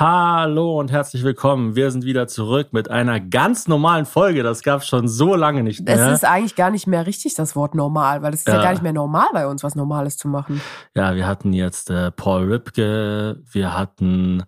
Hallo und herzlich willkommen. Wir sind wieder zurück mit einer ganz normalen Folge. Das gab es schon so lange nicht mehr. Es ist eigentlich gar nicht mehr richtig, das Wort normal, weil es ist ja. ja gar nicht mehr normal bei uns, was Normales zu machen. Ja, wir hatten jetzt äh, Paul Ripke, wir hatten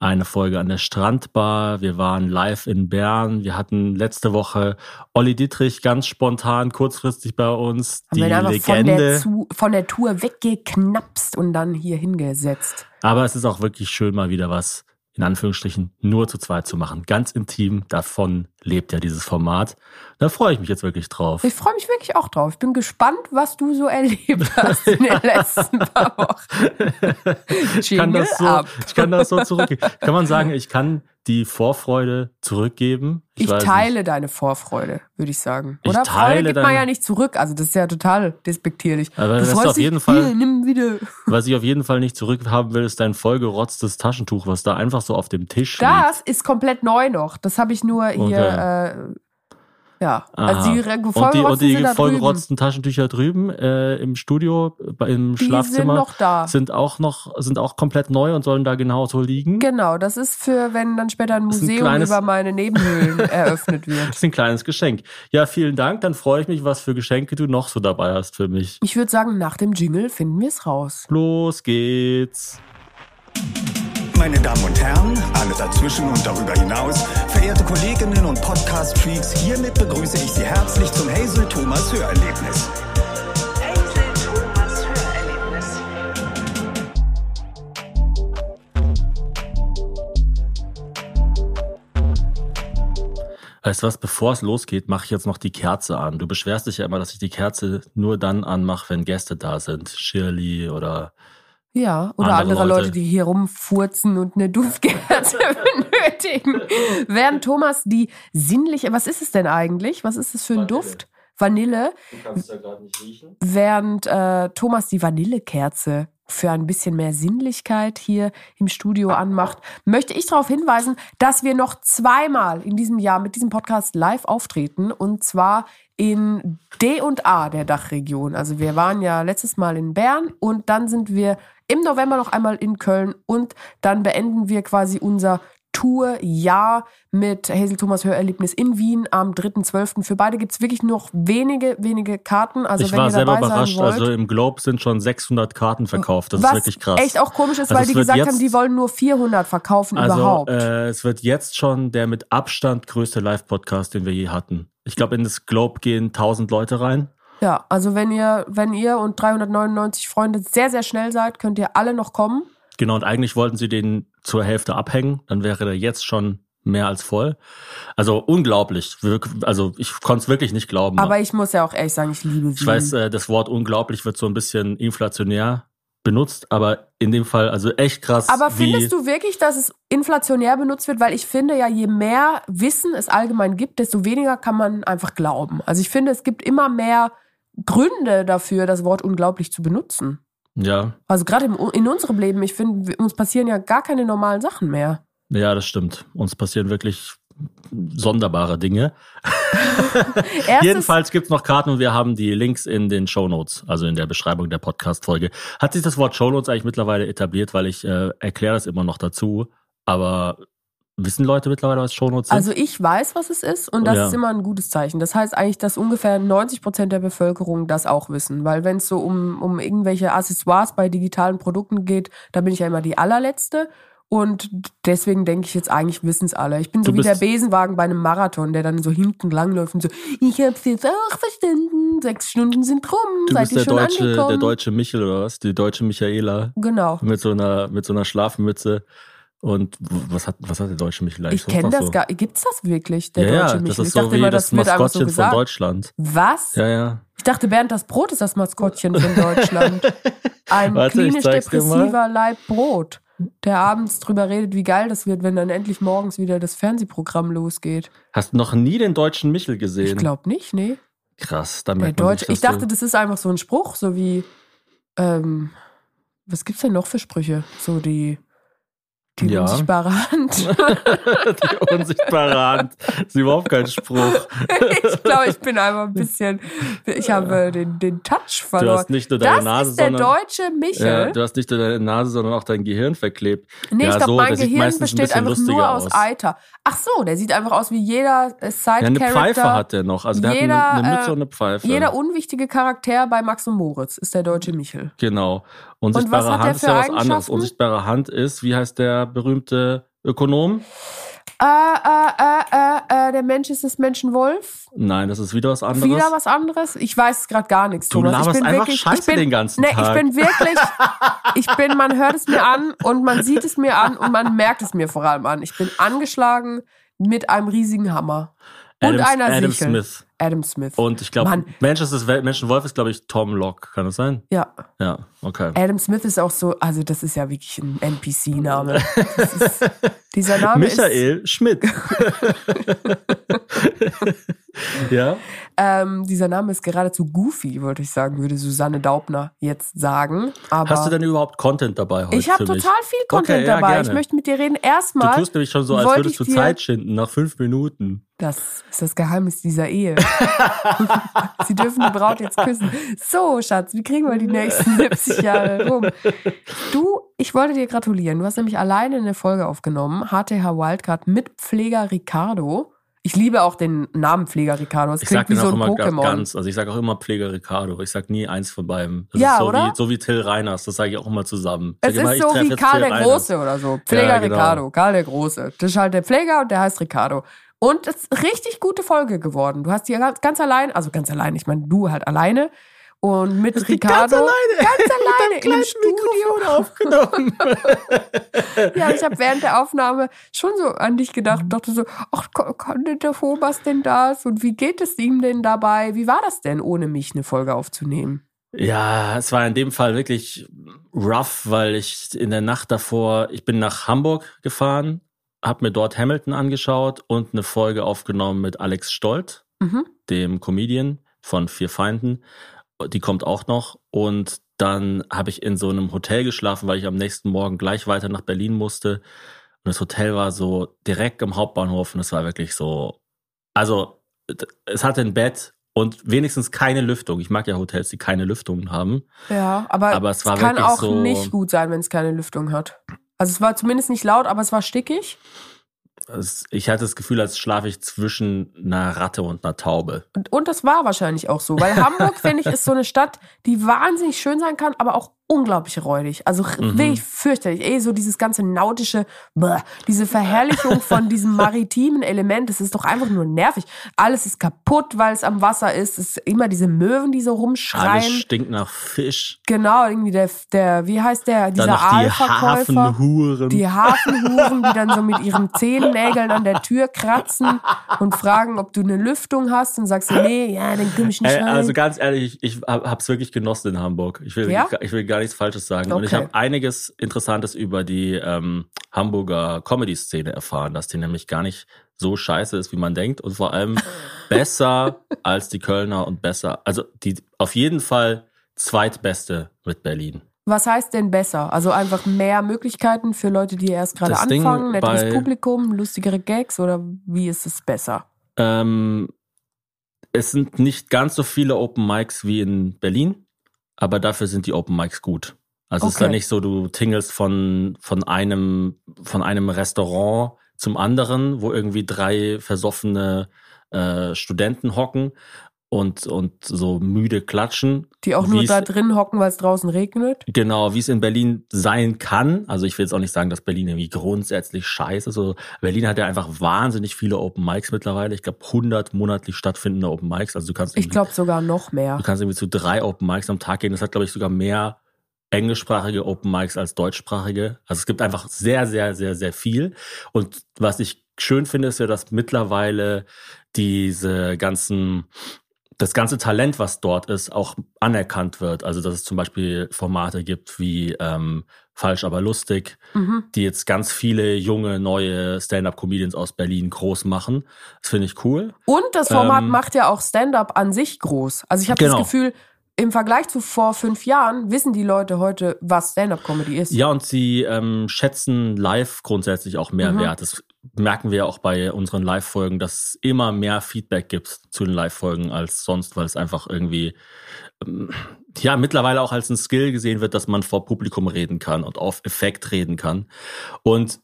eine Folge an der Strandbar, wir waren live in Bern, wir hatten letzte Woche Olli Dietrich ganz spontan, kurzfristig bei uns, Haben die wir Legende. Von der, Zu von der Tour weggeknapst und dann hier hingesetzt. Aber es ist auch wirklich schön, mal wieder was in Anführungsstrichen nur zu zweit zu machen. Ganz intim, davon lebt ja dieses Format. Da freue ich mich jetzt wirklich drauf. Ich freue mich wirklich auch drauf. Ich bin gespannt, was du so erlebt hast in den letzten paar Wochen. ich, kann das so, ich kann das so zurückgeben. Kann man sagen, ich kann die Vorfreude zurückgeben? Ich, ich teile nicht. deine Vorfreude, würde ich sagen. Oder? Ich teile Freude gibt man ja nicht zurück. Also das ist ja total despektierlich. Aber das ist auf jeden Fall. Hier, nimm wieder. Was ich auf jeden Fall nicht zurückhaben will, ist dein vollgerotztes Taschentuch, was da einfach so auf dem Tisch das liegt. Das ist komplett neu noch. Das habe ich nur hier okay. äh, ja, also die und die, und die vollgerotzten Taschentücher drüben äh, im Studio, im die Schlafzimmer, sind, sind auch noch, sind auch komplett neu und sollen da genauso liegen. Genau, das ist für, wenn dann später ein Museum ein kleines, über meine Nebenhöhlen eröffnet wird. Das ist ein kleines Geschenk. Ja, vielen Dank. Dann freue ich mich, was für Geschenke du noch so dabei hast für mich. Ich würde sagen, nach dem Jingle finden wir es raus. Los geht's meine Damen und Herren, alle dazwischen und darüber hinaus, verehrte Kolleginnen und Podcast-Freaks, hiermit begrüße ich Sie herzlich zum Hazel Thomas Hörerlebnis. Hazel Thomas Hörerlebnis. Weißt du was, bevor es losgeht, mache ich jetzt noch die Kerze an. Du beschwerst dich ja immer, dass ich die Kerze nur dann anmache, wenn Gäste da sind. Shirley oder ja, oder andere, andere Leute. Leute. die hier rumfurzen und eine Duftkerze benötigen. Während Thomas die sinnliche, was ist es denn eigentlich? Was ist es für ein Vanille. Duft? Vanille. Du kannst ja gerade nicht riechen. Während äh, Thomas die Vanillekerze für ein bisschen mehr Sinnlichkeit hier im Studio anmacht, möchte ich darauf hinweisen, dass wir noch zweimal in diesem Jahr mit diesem Podcast live auftreten und zwar in D und A der Dachregion. Also wir waren ja letztes Mal in Bern und dann sind wir im November noch einmal in Köln und dann beenden wir quasi unser Tourjahr mit Hazel Thomas Hörerlebnis in Wien am 3.12. Für beide gibt es wirklich noch wenige, wenige Karten. Also ich wenn war ihr selber dabei überrascht. Wollt, also im Globe sind schon 600 Karten verkauft. Das ist wirklich krass. echt auch komisch ist, also weil die gesagt haben, die wollen nur 400 verkaufen also, überhaupt. Äh, es wird jetzt schon der mit Abstand größte Live-Podcast, den wir je hatten. Ich glaube, in das Globe gehen 1000 Leute rein. Ja, also wenn ihr, wenn ihr und 399 Freunde sehr, sehr schnell seid, könnt ihr alle noch kommen. Genau, und eigentlich wollten sie den zur Hälfte abhängen. Dann wäre der jetzt schon mehr als voll. Also unglaublich. Also ich konnte es wirklich nicht glauben. Aber ich muss ja auch ehrlich sagen, ich liebe Wien. Ich weiß, äh, das Wort unglaublich wird so ein bisschen inflationär benutzt, aber in dem Fall also echt krass. Aber findest du wirklich, dass es inflationär benutzt wird? Weil ich finde ja, je mehr Wissen es allgemein gibt, desto weniger kann man einfach glauben. Also ich finde, es gibt immer mehr Gründe dafür, das Wort unglaublich zu benutzen. Ja. Also gerade in unserem Leben, ich finde, uns passieren ja gar keine normalen Sachen mehr. Ja, das stimmt. Uns passieren wirklich sonderbare Dinge. Jedenfalls gibt es noch Karten und wir haben die Links in den Show Notes, also in der Beschreibung der Podcast-Folge. Hat sich das Wort Show Notes eigentlich mittlerweile etabliert, weil ich äh, erkläre das immer noch dazu, aber Wissen Leute mittlerweile, was Shownotes sind? Also ich weiß, was es ist und das ja. ist immer ein gutes Zeichen. Das heißt eigentlich, dass ungefähr 90 Prozent der Bevölkerung das auch wissen. Weil wenn es so um, um irgendwelche Accessoires bei digitalen Produkten geht, da bin ich ja immer die allerletzte. Und deswegen denke ich jetzt eigentlich wissen es alle. Ich bin so wie der Besenwagen bei einem Marathon, der dann so hinten langläuft und so, ich hab's jetzt auch verstanden, sechs Stunden sind rum, du seid bist der schon deutsche, angekommen. der deutsche Michel oder was? Die deutsche Michaela. Genau. Mit so einer, mit so einer Schlafmütze. Und was hat, was hat der deutsche Michel eigentlich? Ich kenne das so? gar Gibt's das wirklich, der ja, deutsche Michel? Das ist ich so wie immer, das, das Maskottchen so von Deutschland. Was? Ja, ja. Ich dachte, Bernd, das Brot ist das Maskottchen von Deutschland. Ein Warte, klinisch depressiver Leib Brot, der abends drüber redet, wie geil das wird, wenn dann endlich morgens wieder das Fernsehprogramm losgeht. Hast du noch nie den deutschen Michel gesehen? Ich glaube nicht, nee. Krass, dann der Deutsche. Ich dachte, das ist einfach so ein Spruch, so wie, ähm, was gibt's denn noch für Sprüche? So die Die Ja. unsichtbare Hand. Die unsichtbare Hand. Ist überhaupt kein Spruch. ich glaube, ich bin einfach ein bisschen, ich habe den, den Touch Du verloren. hast nicht nur deine das Nase, ist der sondern deutsche Michel. ja, du hast nicht nur deine Nase, sondern auch dein Gehirn verklebt. nee, ja, ich glaube, so, mein Gehirn meistens ein besteht bisschen einfach nur aus aus. Eiter. Ach so, der sieht einfach aus wie jeder äh, Ja, Side-Character. eine Pfeife hat der noch. Also der Jeder, hat eine, eine Mütze äh, und eine Pfeife. Jeder unwichtige Charakter bei Max und Moritz ist der deutsche Michel. Genau. Unsichtbare was hat der Hand ist ja was anderes. Unsichtbare Hand ist, wie heißt der berühmte Ökonom? Äh, äh, äh, äh, äh, der Mensch ist des Menschen Wolf. Nein, das ist wieder was anderes. Wieder was anderes? Ich weiß gerade gar nichts, Du Thomas. laberst ich bin einfach wirklich, Scheiße ich bin, den ganzen nee, Tag. ich bin wirklich, ich bin, man hört es mir an und man sieht es mir an und man merkt es mir vor allem an. Ich bin angeschlagen mit einem riesigen Hammer. Und Adam, einer Adam Sichel. Smith. Adam Smith. Und ich glaube, Mann. Mensch ist das Menschenwolf ist, glaube ich, Tom Locke. Kann das sein? ja, Ja, okay. Adam Smith ist auch so, also das ist ja wirklich ein NPC-Name. Dieser Name ist, Michael Schmidt. ja. ähm, dieser Name ist geradezu goofy, wollte ich sagen, würde Susanne Daubner jetzt sagen. Aber Hast du denn überhaupt Content dabei heute ich habe total viel Content Okay, ja, dabei. gerne. Ich möchte mit dir reden. Du Erstmal, tust nämlich schon so, als würdest du Zeit schinden nach fünf Minuten. das ist das Geheimnis dieser Ehe. Sie dürfen die Braut jetzt küssen. So, Schatz, wie kriegen wir die nächsten 70 Jahre rum? Du, ich wollte dir gratulieren. Du hast nämlich alleine eine Folge aufgenommen, HTH Wildcard mit Pfleger Ricardo. Ich liebe auch den Namen Pfleger Ricardo. Es Ich klingt wie so ein immer Pokémon. ganz, also ich sage auch immer Pfleger Ricardo. Ich sag nie eins von beiden. Das Ja, ist so oder? wie so wie Till Reiners, das sage ich auch immer zusammen. Es immer, ist ich so wie Karl der Reiners. Große oder so. Pfleger Ja, genau. Ricardo, Karl der Große. Das ist halt der Pfleger und der heißt Ricardo. Und es ist richtig gute Folge geworden. Du hast die ganz allein, also ganz allein, ich meine, du halt alleine. Und mit Ricardo. Ganz alleine. Ganz alleine Mit in einem Studio. Aufgenommen. Ja, ich habe während der Aufnahme schon so an dich gedacht und dachte so, ach, denn der Thomas denn das? Und wie geht es ihm denn dabei? Wie war das denn, ohne mich eine Folge aufzunehmen? Ja, es war in dem Fall wirklich rough, weil ich in der Nacht davor, ich bin nach Hamburg gefahren, habe mir dort Hamilton angeschaut und eine Folge aufgenommen mit Alex Stolt, Mhm. dem Comedian von Vier Feinden. Die kommt auch noch. Und dann habe ich in so einem Hotel geschlafen, weil ich am nächsten Morgen gleich weiter nach Berlin musste. Und das Hotel war so direkt am Hauptbahnhof und es war wirklich so, also es hatte ein Bett und wenigstens keine Lüftung. Ich mag ja Hotels, die keine Lüftungen haben. Ja, aber, Aber es war kann auch so- nicht gut sein, wenn es keine Lüftung hat. Also es war zumindest nicht laut, aber es war stickig. Ich hatte das Gefühl, als schlafe ich zwischen einer Ratte und einer Taube. Und, und das war wahrscheinlich auch so, weil Hamburg, finde ich, ist so eine Stadt, die wahnsinnig schön sein kann, aber auch unglaublich räudig. Also Mhm. wirklich fürchterlich. Eh, so dieses ganze nautische, bäh, diese Verherrlichung von diesem maritimen Element, das ist doch einfach nur nervig. Alles ist kaputt, weil es am Wasser ist. Es ist immer diese Möwen, die so Alles rumschreien. stinkt nach Fisch. Genau, irgendwie der, der, wie heißt der, Dann dieser die Aalverkäufer. Hafenhuren. Die Hafenhuren, die dann so mit ihren Zehennägeln an der Tür kratzen und fragen, ob du eine Lüftung hast und sagst, du, nee, ja, dann komm ich nicht Ey, rein. also ganz ehrlich, ich, ich hab- hab's wirklich genossen in Hamburg. Ich will, Ja? ich will gar nichts Falsches sagen. Und ich Okay. habe einiges Interessantes über die ähm, Hamburger Comedy-Szene erfahren, dass die nämlich gar nicht so scheiße ist, wie man denkt. Und vor allem besser als die Kölner und besser, also die auf jeden Fall zweitbeste mit Berlin. Was heißt denn besser? Also einfach mehr Möglichkeiten für Leute, die erst gerade anfangen, netteres Publikum, lustigere Gags oder wie ist es besser? Ähm, es sind nicht ganz so viele Open Mics wie in Berlin, aber dafür sind die Open Mics gut. Also es ist ja Okay. nicht so, du tingelst von, von einem, von einem Restaurant zum anderen, wo irgendwie drei versoffene äh, Studenten hocken und, und so müde klatschen. Die auch nur da drin hocken, weil es draußen regnet? Genau, wie es in Berlin sein kann. Also ich will jetzt auch nicht sagen, dass Berlin irgendwie grundsätzlich scheiße ist. Also Berlin hat ja einfach wahnsinnig viele Open Mics mittlerweile. Ich glaube 100 monatlich stattfindende Open Mics. Also du kannst Ich glaube sogar noch mehr. Du kannst irgendwie zu drei Open Mics am Tag gehen. Das hat, glaube ich, sogar mehr englischsprachige Open Mics als deutschsprachige. Also es gibt einfach sehr, sehr, sehr, sehr viel. Und was ich schön finde, ist ja, dass mittlerweile diese ganzen, das ganze Talent, was dort ist, auch anerkannt wird. Also dass es zum Beispiel Formate gibt wie ähm, Falsch, aber lustig, Mhm. die jetzt ganz viele junge, neue Stand-up-Comedians aus Berlin groß machen. Das finde ich cool. Und das Format Ähm, macht ja auch Stand-up an sich groß. Also ich habe Genau. das Gefühl, im Vergleich zu vor fünf Jahren wissen die Leute heute, was Stand-up-Comedy ist. Ja, und sie ähm, schätzen live grundsätzlich auch mehr Mhm. wert. Das merken wir ja auch bei unseren Live-Folgen, dass es immer mehr Feedback gibt zu den Live-Folgen als sonst, weil es einfach irgendwie ähm, ja mittlerweile auch als ein Skill gesehen wird, dass man vor Publikum reden kann und auf Effekt reden kann. Und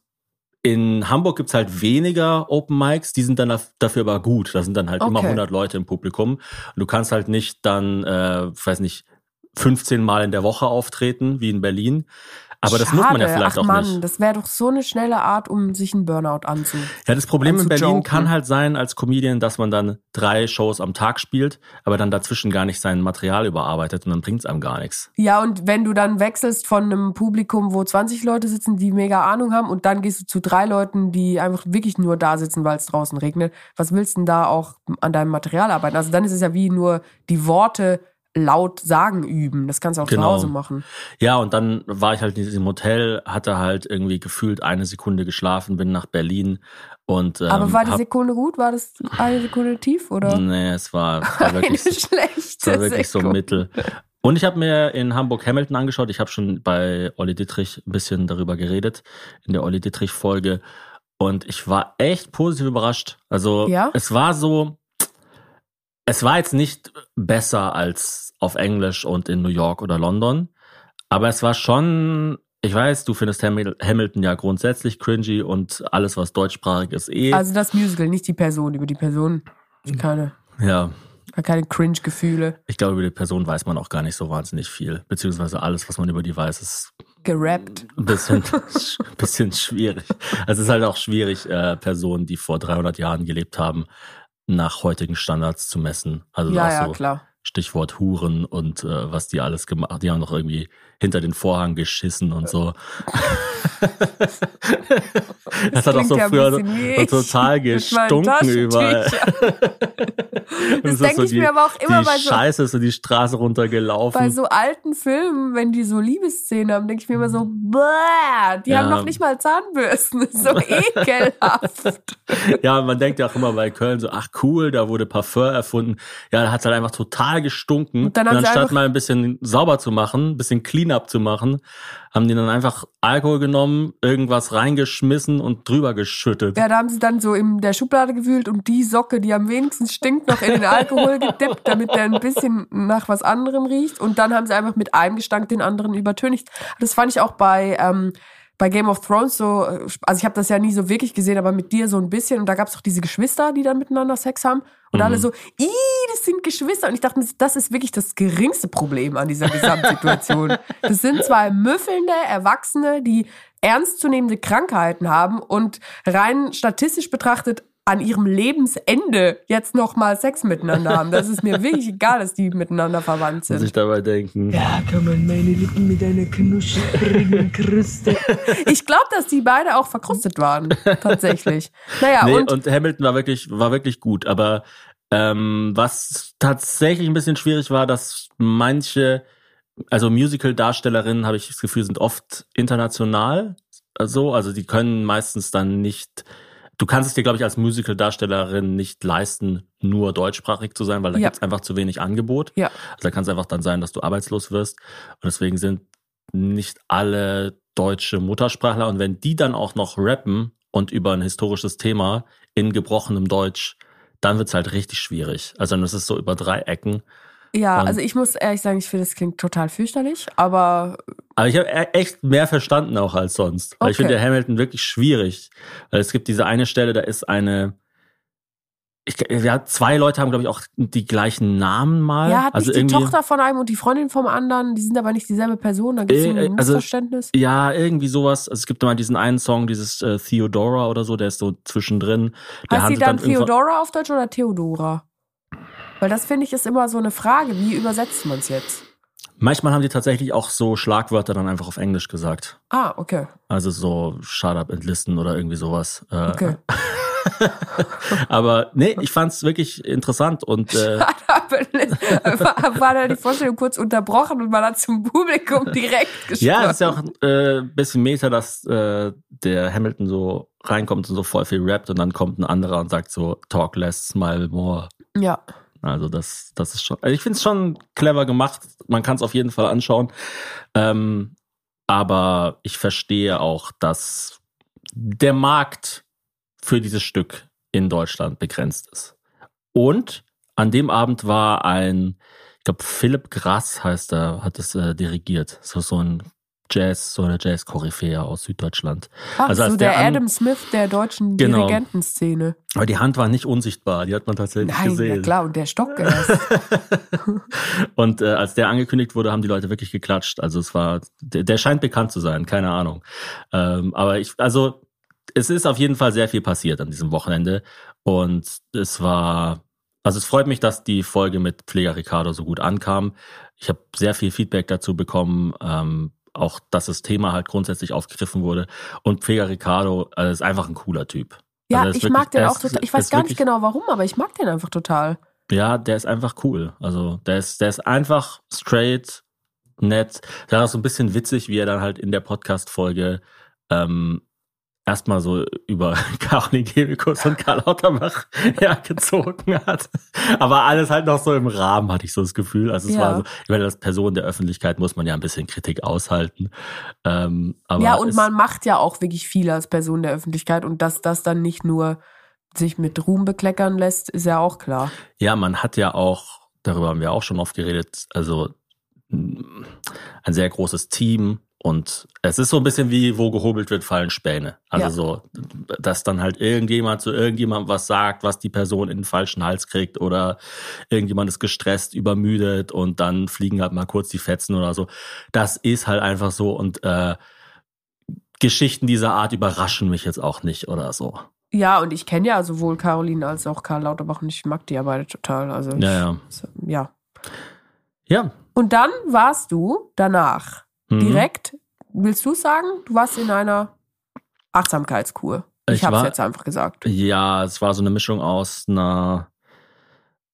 in Hamburg gibt's halt weniger Open Mics, die sind dann daf- dafür aber gut. Da sind dann halt immer Okay. 100 Leute im Publikum. Und du kannst halt nicht dann, äh, ich weiß nicht, 15 Mal in der Woche auftreten, wie in Berlin. Aber das muss man ja Schade. vielleicht Ach auch Mann, nicht. das wäre doch so eine schnelle Art, um sich einen Burnout anzu. Ja, das Problem in Berlin anzujoken. kann halt sein als Comedian, dass man dann drei Shows am Tag spielt, aber dann dazwischen gar nicht sein Material überarbeitet und dann bringt's einem gar nichts. Ja, und wenn du dann wechselst von einem Publikum, wo 20 Leute sitzen, die mega Ahnung haben, und dann gehst du zu drei Leuten, die einfach wirklich nur da sitzen, weil es draußen regnet, was willst du denn da auch an deinem Material arbeiten? Also dann ist es ja wie nur die Worte laut sagen üben. Das kannst du auch Genau. zu Hause machen. Ja, und dann war ich halt in diesem Hotel, hatte halt irgendwie gefühlt eine Sekunde geschlafen, bin nach Berlin und ähm, Aber war die Sekunde gut? War das eine Sekunde tief oder? Nee, es war, es war Eine wirklich, es schlechte war wirklich so Sekunde. mittel. Und ich habe mir in Hamburg Hamilton angeschaut. Ich habe schon bei Olli Dittrich ein bisschen darüber geredet, in der Olli Dittrich-Folge. Und ich war echt positiv überrascht. Also Ja? es war so, es war jetzt nicht besser als auf Englisch und in New York oder London. Aber es war schon, ich weiß, du findest Hamil- Hamilton ja grundsätzlich cringy und alles, was deutschsprachig ist, eh. Also das Musical, nicht die Person. Über die Person keine, ja, keine Cringe-Gefühle. Ich glaube, über die Person weiß man auch gar nicht so wahnsinnig viel. Beziehungsweise alles, was man über die weiß, ist Gerappt. ein bisschen, bisschen schwierig. Also es ist halt auch schwierig, äh, Personen, die vor 300 Jahren gelebt haben, nach heutigen Standards zu messen. Also Ja, auch ja, so klar. Stichwort Huren und äh, was die alles gemacht Die haben noch irgendwie hinter den Vorhang geschissen und so. das, hat auch so ja früher so, so total gestunken überall. Und es ist denke ich mir aber auch immer die bei so- Scheiße ist so die Straße runtergelaufen. Bei so alten Filmen, wenn die so Liebesszenen haben, denke ich mir immer so, bäh, die Ja. haben noch nicht mal Zahnbürsten. Das so ekelhaft. Ja, man denkt ja auch immer bei Köln so, ach cool, da wurde Parfum erfunden. Ja, da hat es halt einfach total gestunken. Und dann haben sie anstatt mal ein bisschen sauber zu machen, ein bisschen Cleanup zu machen, haben die dann einfach Alkohol genommen, irgendwas reingeschmissen und drüber geschüttet. Ja, da haben sie dann so in der Schublade gewühlt und die Socke, die am wenigsten stinkt, noch in den Alkohol gedippt, damit der ein bisschen nach was anderem riecht. Und dann haben sie einfach mit einem Gestank den anderen übertönigt. Das fand ich auch bei, ähm, bei Game of Thrones so, also ich habe das ja nie so wirklich gesehen, aber mit dir so ein bisschen. Und da gab es auch diese Geschwister, die dann miteinander Sex haben. Und Mhm. alle so, ih, das sind Geschwister. Und ich dachte, mir, das ist wirklich das geringste Problem an dieser Gesamtsituation. das sind zwei müffelnde Erwachsene, die ernstzunehmende Krankheiten haben und rein statistisch betrachtet an ihrem Lebensende jetzt noch mal Sex miteinander haben. Das ist mir wirklich egal, dass die miteinander verwandt Muss ich sind. dabei denken. Ja, kann man meine Lippen mit einer knusprigen Kruste. Ich glaube, dass die beide auch verkrustet waren, tatsächlich. Naja, nee, und, und, Hamilton war wirklich, war wirklich gut, aber ähm, was tatsächlich ein bisschen schwierig war, dass manche, also Musical-Darstellerinnen, habe ich das Gefühl, sind oft international so, also die können meistens dann nicht, du kannst es dir, glaube ich, als Musical-Darstellerin nicht leisten, nur deutschsprachig zu sein, weil da Ja. gibt's einfach zu wenig Angebot. ja, Also da kann es einfach dann sein, dass du arbeitslos wirst. Und deswegen sind nicht alle deutsche Muttersprachler. Und wenn die dann auch noch rappen und über ein historisches Thema in gebrochenem Deutsch, dann wird's halt richtig schwierig. Also dann ist es so über drei Ecken. Ja, Und- also ich muss ehrlich sagen, ich finde, das klingt total fürchterlich, aber Aber ich habe echt mehr verstanden auch als sonst. Weil ich Okay. finde der Hamilton wirklich schwierig. Weil es gibt diese eine Stelle, da ist eine. Ich, ja, zwei Leute haben, glaube ich, auch die gleichen Namen mal. ja, hat also nicht die Tochter von einem und die Freundin vom anderen, die sind aber nicht dieselbe Person, da gibt es Äh, ein äh, also- Missverständnis. Ja, irgendwie sowas. Also es gibt mal diesen einen Song, dieses äh, Theodora oder so, der ist so zwischendrin. Der heißt sie dann irgendwann- Theodora auf Deutsch oder Theodora? Weil das finde ich ist immer so eine Frage, wie übersetzt man es jetzt? Manchmal haben die tatsächlich auch so Schlagwörter dann einfach auf Englisch gesagt. Ah, okay. Also so Shut up and listen oder irgendwie sowas. Äh, Okay. Aber nee, ich fand's wirklich interessant und äh, war, war da die Vorstellung kurz unterbrochen und man hat zum Publikum direkt gesprochen. ja, es ist ja auch äh, ein bisschen Meta, dass äh, der Hamilton so reinkommt und so voll viel rappt und dann kommt ein anderer und sagt so Talk less, smile more. Ja. Also das, das ist schon, also ich finde es schon clever gemacht. Man kann es auf jeden Fall anschauen. Ähm, aber ich verstehe auch, dass der Markt für dieses Stück in Deutschland begrenzt ist. Und an dem Abend war ein, ich glaube, Philipp Grass heißt er, hat es äh, dirigiert. So, so ein Jazz, so eine Jazz-Koryphäe aus Süddeutschland. Ach, Also als so der der, Adam Smith der deutschen Genau. Dirigentenszene. Aber die Hand war nicht unsichtbar, die hat man tatsächlich Nein, gesehen. ja klar, und der Stock erst. Und äh, als der angekündigt wurde, haben die Leute wirklich geklatscht. Also es war, der, der scheint bekannt zu sein, keine Ahnung. Ähm, aber ich, also es ist auf jeden Fall sehr viel passiert an diesem Wochenende. Und es war, also es freut mich, dass die Folge mit Pfleger Ricardo so gut ankam. Ich habe sehr viel Feedback dazu bekommen. Ähm, auch, dass das Thema halt grundsätzlich aufgegriffen wurde. Und Pfleger Ricardo äh, ist einfach ein cooler Typ. Ja, Also ich wirklich- mag den auch ist- total. Ich weiß gar nicht genau warum, aber ich mag den einfach total. Ja, der ist einfach cool. Also der ist, der ist einfach straight, nett. Der ist so ein bisschen witzig, wie er dann halt in der Podcast-Folge ähm, erstmal so über Caroline Kebekus und Karl Lauterbach hergezogen hat. Aber alles halt noch so im Rahmen, hatte ich so das Gefühl. Also es Ja. war so, ich meine, als Person der Öffentlichkeit muss man ja ein bisschen Kritik aushalten. Ähm, ja, und man macht ja auch wirklich viel als Person der Öffentlichkeit und dass das dann nicht nur sich mit Ruhm bekleckern lässt, ist ja auch klar. Ja, man hat ja auch, darüber haben wir auch schon oft geredet, also mh, ein sehr großes Team und es ist so ein bisschen wie, wo gehobelt wird, fallen Späne. Also Ja. so, dass dann halt irgendjemand zu irgendjemandem was sagt, was die Person in den falschen Hals kriegt oder irgendjemand ist gestresst, übermüdet und dann fliegen halt mal kurz die Fetzen oder so. Das ist halt einfach so und äh, Geschichten dieser Art überraschen mich jetzt auch nicht oder so. Ja, und ich kenne ja sowohl Caroline als auch Karl Lauterbach und ich mag die ja beide total. Also Ja, ja. ja. Ja. Und dann warst du danach Mhm. direkt, willst du sagen, du warst in einer Achtsamkeitskur. Ich, Ich habe es jetzt einfach gesagt. Ja, es war so eine Mischung aus einer.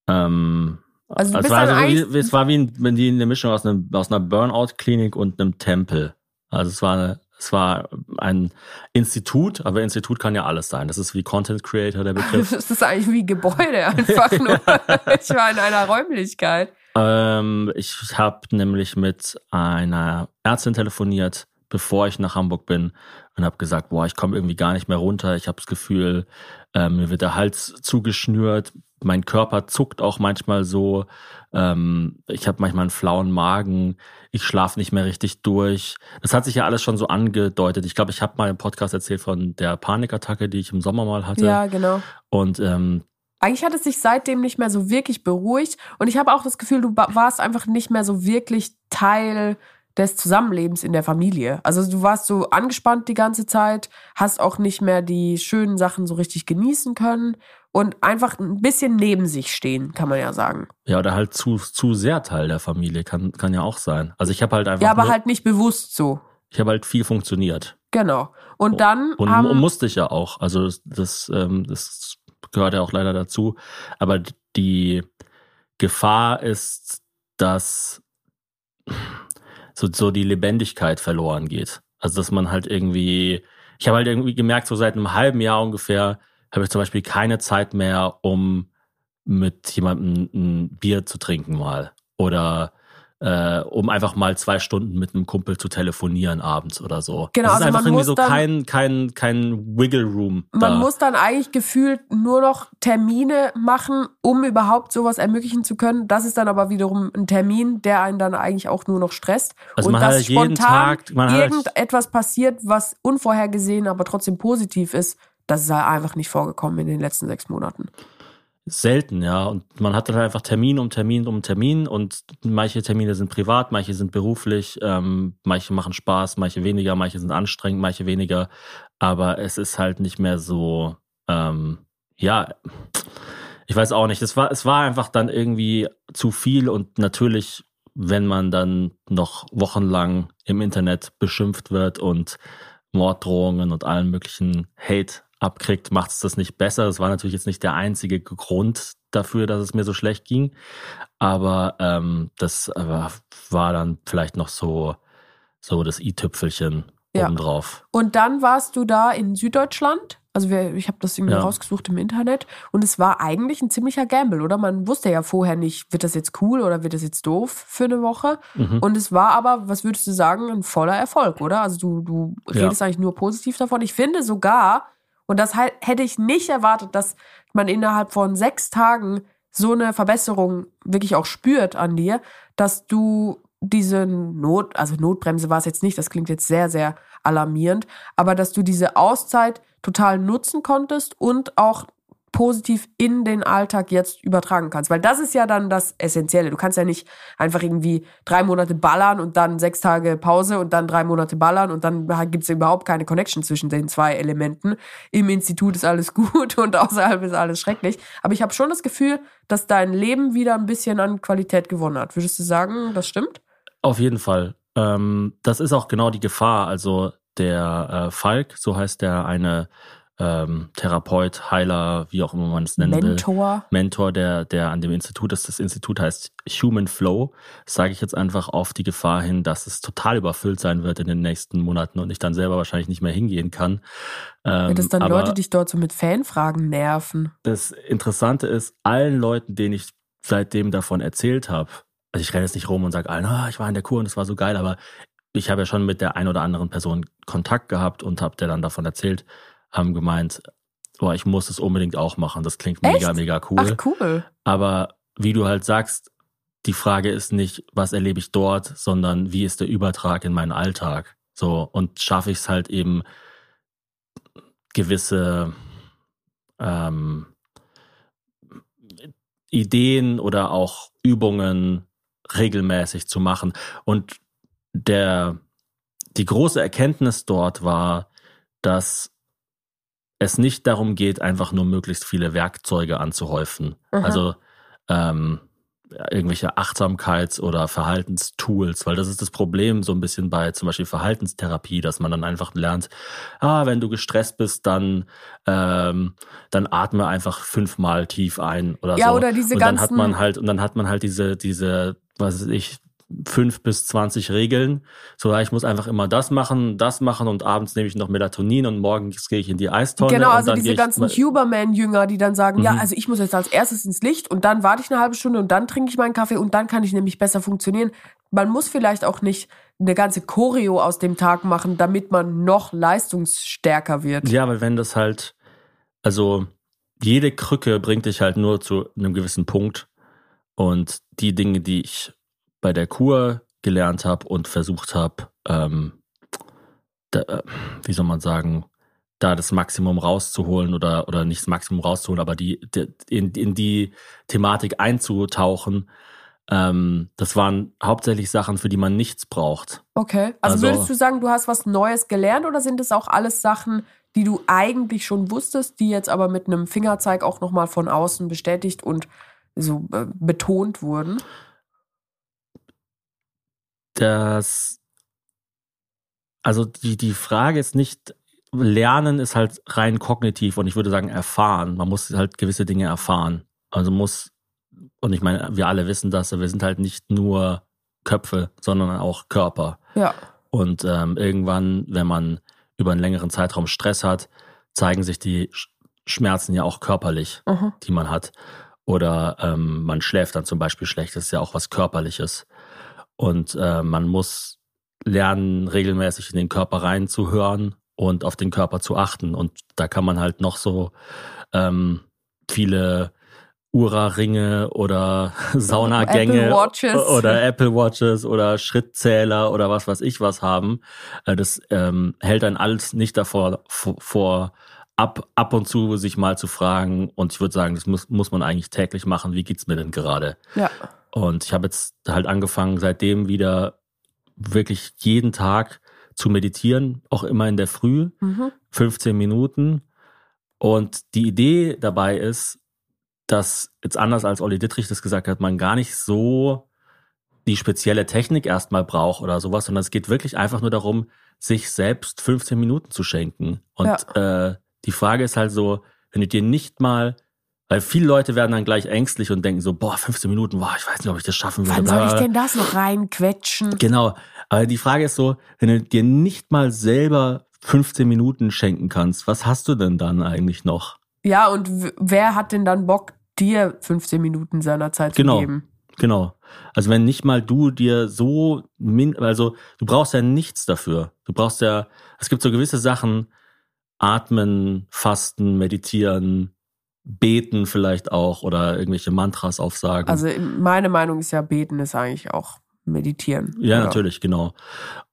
Ähm, Also es war, dann so eigentlich- wie, es war wie ein- eine Mischung aus, einem, aus einer Burnout-Klinik und einem Tempel. Also es war, eine, es war ein Institut, aber Institut kann ja alles sein. Das ist wie Content Creator der Begriff. Das ist eigentlich wie Gebäude einfach nur. ich war in einer Räumlichkeit. Ähm, ich habe nämlich mit einer Ärztin telefoniert, bevor ich nach Hamburg bin und habe gesagt, boah, ich komme irgendwie gar nicht mehr runter. Ich habe das Gefühl, ähm, mir wird der Hals zugeschnürt. Mein Körper zuckt auch manchmal so. Ähm, ich habe manchmal einen flauen Magen. Ich schlafe nicht mehr richtig durch. Das hat sich ja alles schon so angedeutet. Ich glaube, ich habe mal im Podcast erzählt von der Panikattacke, die ich im Sommer mal hatte. Ja, genau. Und ähm, Eigentlich hat es sich seitdem nicht mehr so wirklich beruhigt. Und ich habe auch das Gefühl, du warst einfach nicht mehr so wirklich Teil des Zusammenlebens in der Familie. Also du warst so angespannt die ganze Zeit, hast auch nicht mehr die schönen Sachen so richtig genießen können und einfach ein bisschen neben sich stehen, kann man ja sagen. ja, oder halt zu, zu sehr Teil der Familie kann, kann ja auch sein. Also ich habe halt einfach Ja, aber nur, halt nicht bewusst so. ich habe halt viel funktioniert. Genau. Und dann Und, haben, und musste ich ja auch. Also das, das, ähm, das gehört ja auch leider dazu. Aber die Gefahr ist, dass so, so die Lebendigkeit verloren geht. Also dass man halt irgendwie, ich habe halt irgendwie gemerkt, so seit einem halben Jahr ungefähr, habe ich zum Beispiel keine Zeit mehr, um mit jemandem ein Bier zu trinken mal. Oder äh, um einfach mal zwei Stunden mit einem Kumpel zu telefonieren abends oder so. Genau, das ist also einfach irgendwie so dann- kein, kein, kein Wiggle Room. Man da. muss dann eigentlich gefühlt nur noch Termine machen, um überhaupt sowas ermöglichen zu können. Das ist dann aber wiederum ein Termin, der einen dann eigentlich auch nur noch stresst. Also und man hat dass jeden spontan Tag- man hat irgendetwas passiert, was unvorhergesehen, aber trotzdem positiv ist, das ist halt einfach nicht vorgekommen in den letzten sechs Monaten. Selten, ja. Und man hat dann einfach Termin um Termin um Termin und manche Termine sind privat, manche sind beruflich, ähm, manche machen Spaß, manche weniger, manche sind anstrengend, manche weniger. Aber es ist halt nicht mehr so, ähm, ja, ich weiß auch nicht. Es war, es war einfach dann irgendwie zu viel und natürlich, wenn man dann noch wochenlang im Internet beschimpft wird und Morddrohungen und allen möglichen Hate abkriegt, macht es das nicht besser. Das war natürlich jetzt nicht der einzige Grund dafür, dass es mir so schlecht ging. Aber ähm, das äh, war dann vielleicht noch so, so das i-Tüpfelchen Ja. obendrauf. Und dann warst du da in Süddeutschland Also wir, ich habe das irgendwie ja. rausgesucht im Internet und es war eigentlich ein ziemlicher Gamble, oder? Man wusste ja vorher nicht, wird das jetzt cool oder wird das jetzt doof für eine Woche. Mhm. Und es war aber, was würdest du sagen, ein voller Erfolg, oder? Also du, du redest ja. eigentlich nur positiv davon. Ich finde sogar, und das hätte ich nicht erwartet, dass man innerhalb von sechs Tagen so eine Verbesserung wirklich auch spürt an dir, dass du diese Not, also Notbremse war es jetzt nicht, das klingt jetzt sehr, sehr alarmierend, aber dass du diese Auszeit total nutzen konntest und auch positiv in den Alltag jetzt übertragen kannst. Weil das ist ja dann das Essentielle. Du kannst ja nicht einfach irgendwie drei Monate ballern und dann sechs Tage Pause und dann drei Monate ballern und dann gibt es überhaupt keine Connection zwischen den zwei Elementen. Im Institut ist alles gut und außerhalb ist alles schrecklich. Aber ich habe schon das Gefühl, dass dein Leben wieder ein bisschen an Qualität gewonnen hat. Würdest du sagen, das stimmt? Auf jeden Fall. Ähm, das ist auch genau die Gefahr. Also der äh, Falk, so heißt der eine ähm, Therapeut, Heiler, wie auch immer man es nennen Mentor. will. Mentor, der, der an dem Institut ist. Das Institut heißt Human Flow. Sage ich jetzt einfach auf die Gefahr hin, dass es total überfüllt sein wird in den nächsten Monaten und ich dann selber wahrscheinlich nicht mehr hingehen kann. Ähm, Wird es dann Leute dich dort so mit Fanfragen nerven? Das Interessante ist, allen Leuten, denen ich seitdem davon erzählt habe, also ich renne jetzt nicht rum und sage allen, ah, ich war in der Kur und es war so geil, aber ich habe ja schon mit der ein oder anderen Person Kontakt gehabt und habe der dann davon erzählt, haben gemeint, boah, ich muss es unbedingt auch machen. Das klingt Echt? mega, mega cool. Ach, cool. Aber wie du halt sagst, die Frage ist nicht, was erlebe ich dort, sondern wie ist der Übertrag in meinen Alltag? So, und schaffe ich es halt eben, gewisse ähm, Ideen oder auch Übungen regelmäßig zu machen. Und der, die große Erkenntnis dort war, dass es nicht darum geht, einfach nur möglichst viele Werkzeuge anzuhäufen. Aha. Also ähm, irgendwelche Achtsamkeits- oder Verhaltenstools, weil das ist das Problem so ein bisschen bei zum Beispiel Verhaltenstherapie, dass man dann einfach lernt, ah, wenn du gestresst bist, dann ähm, dann atme einfach fünfmal tief ein oder ja, so. Oder diese und dann hat man halt und dann hat man halt diese diese was weiß ich fünf bis zwanzig Regeln. So, ja, ich muss einfach immer das machen, das machen und abends nehme ich noch Melatonin und morgens gehe ich in die Eistonne. Genau, also diese ganzen Huberman-Jünger, die dann sagen, mhm. ja, also ich muss jetzt als erstes ins Licht und dann warte ich eine halbe Stunde und dann trinke ich meinen Kaffee und dann kann ich nämlich besser funktionieren. Man muss vielleicht auch nicht eine ganze Choreo aus dem Tag machen, damit man noch leistungsstärker wird. Ja, weil wenn das halt, also jede Krücke bringt dich halt nur zu einem gewissen Punkt. Und die Dinge, die ich bei der Kur gelernt habe und versucht habe, ähm, äh, wie soll man sagen, da das Maximum rauszuholen oder, oder nicht das Maximum rauszuholen, aber die, die in, in die Thematik einzutauchen. Ähm, das waren hauptsächlich Sachen, für die man nichts braucht. Okay. Also, also würdest du sagen, du hast was Neues gelernt oder sind es auch alles Sachen, die du eigentlich schon wusstest, die jetzt aber mit einem Fingerzeig auch nochmal von außen bestätigt und so äh, betont wurden? Das, also die, die Frage ist nicht, Lernen ist halt rein kognitiv und ich würde sagen erfahren. Man muss halt gewisse Dinge erfahren. Also muss, und ich meine, wir alle wissen das, wir sind halt nicht nur Köpfe, sondern auch Körper. Ja. Und ähm, irgendwann, wenn man über einen längeren Zeitraum Stress hat, zeigen sich die Schmerzen ja auch körperlich, mhm. die man hat. Oder ähm, man schläft dann zum Beispiel schlecht, das ist ja auch was Körperliches. Und äh, man muss lernen, regelmäßig in den Körper reinzuhören und auf den Körper zu achten. Und da kann man halt noch so ähm, viele Ura-Ringe oder Saunagänge Apple oder Apple Watches oder Schrittzähler oder was weiß ich was haben. Äh, das ähm, hält dann alles nicht davor vor, ab, ab und zu sich mal zu fragen. Und ich würde sagen, das muss, muss man eigentlich täglich machen. Wie geht's mir denn gerade? Ja. Und ich habe jetzt halt angefangen, seitdem wieder wirklich jeden Tag zu meditieren, auch immer in der Früh, mhm. 15 Minuten. Und die Idee dabei ist, dass jetzt anders als Olli Dittrich das gesagt hat, man gar nicht so die spezielle Technik erstmal braucht oder sowas, sondern es geht wirklich einfach nur darum, sich selbst 15 Minuten zu schenken. Und ja. äh, die Frage ist halt so, wenn du dir nicht mal weil viele Leute werden dann gleich ängstlich und denken so, boah, 15 Minuten, boah, ich weiß nicht, ob ich das schaffen würde. Wann soll ich denn das noch reinquetschen? Genau. Aber die Frage ist so, wenn du dir nicht mal selber 15 Minuten schenken kannst, was hast du denn dann eigentlich noch? Ja, und wer hat denn dann Bock, dir 15 Minuten seiner Zeit genau, zu geben? Genau. Also wenn nicht mal du dir so, also du brauchst ja nichts dafür. Du brauchst ja, es gibt so gewisse Sachen, atmen, fasten, meditieren, beten vielleicht auch oder irgendwelche Mantras aufsagen. Also meine Meinung ist ja, beten ist eigentlich auch meditieren. Ja, oder? natürlich, genau.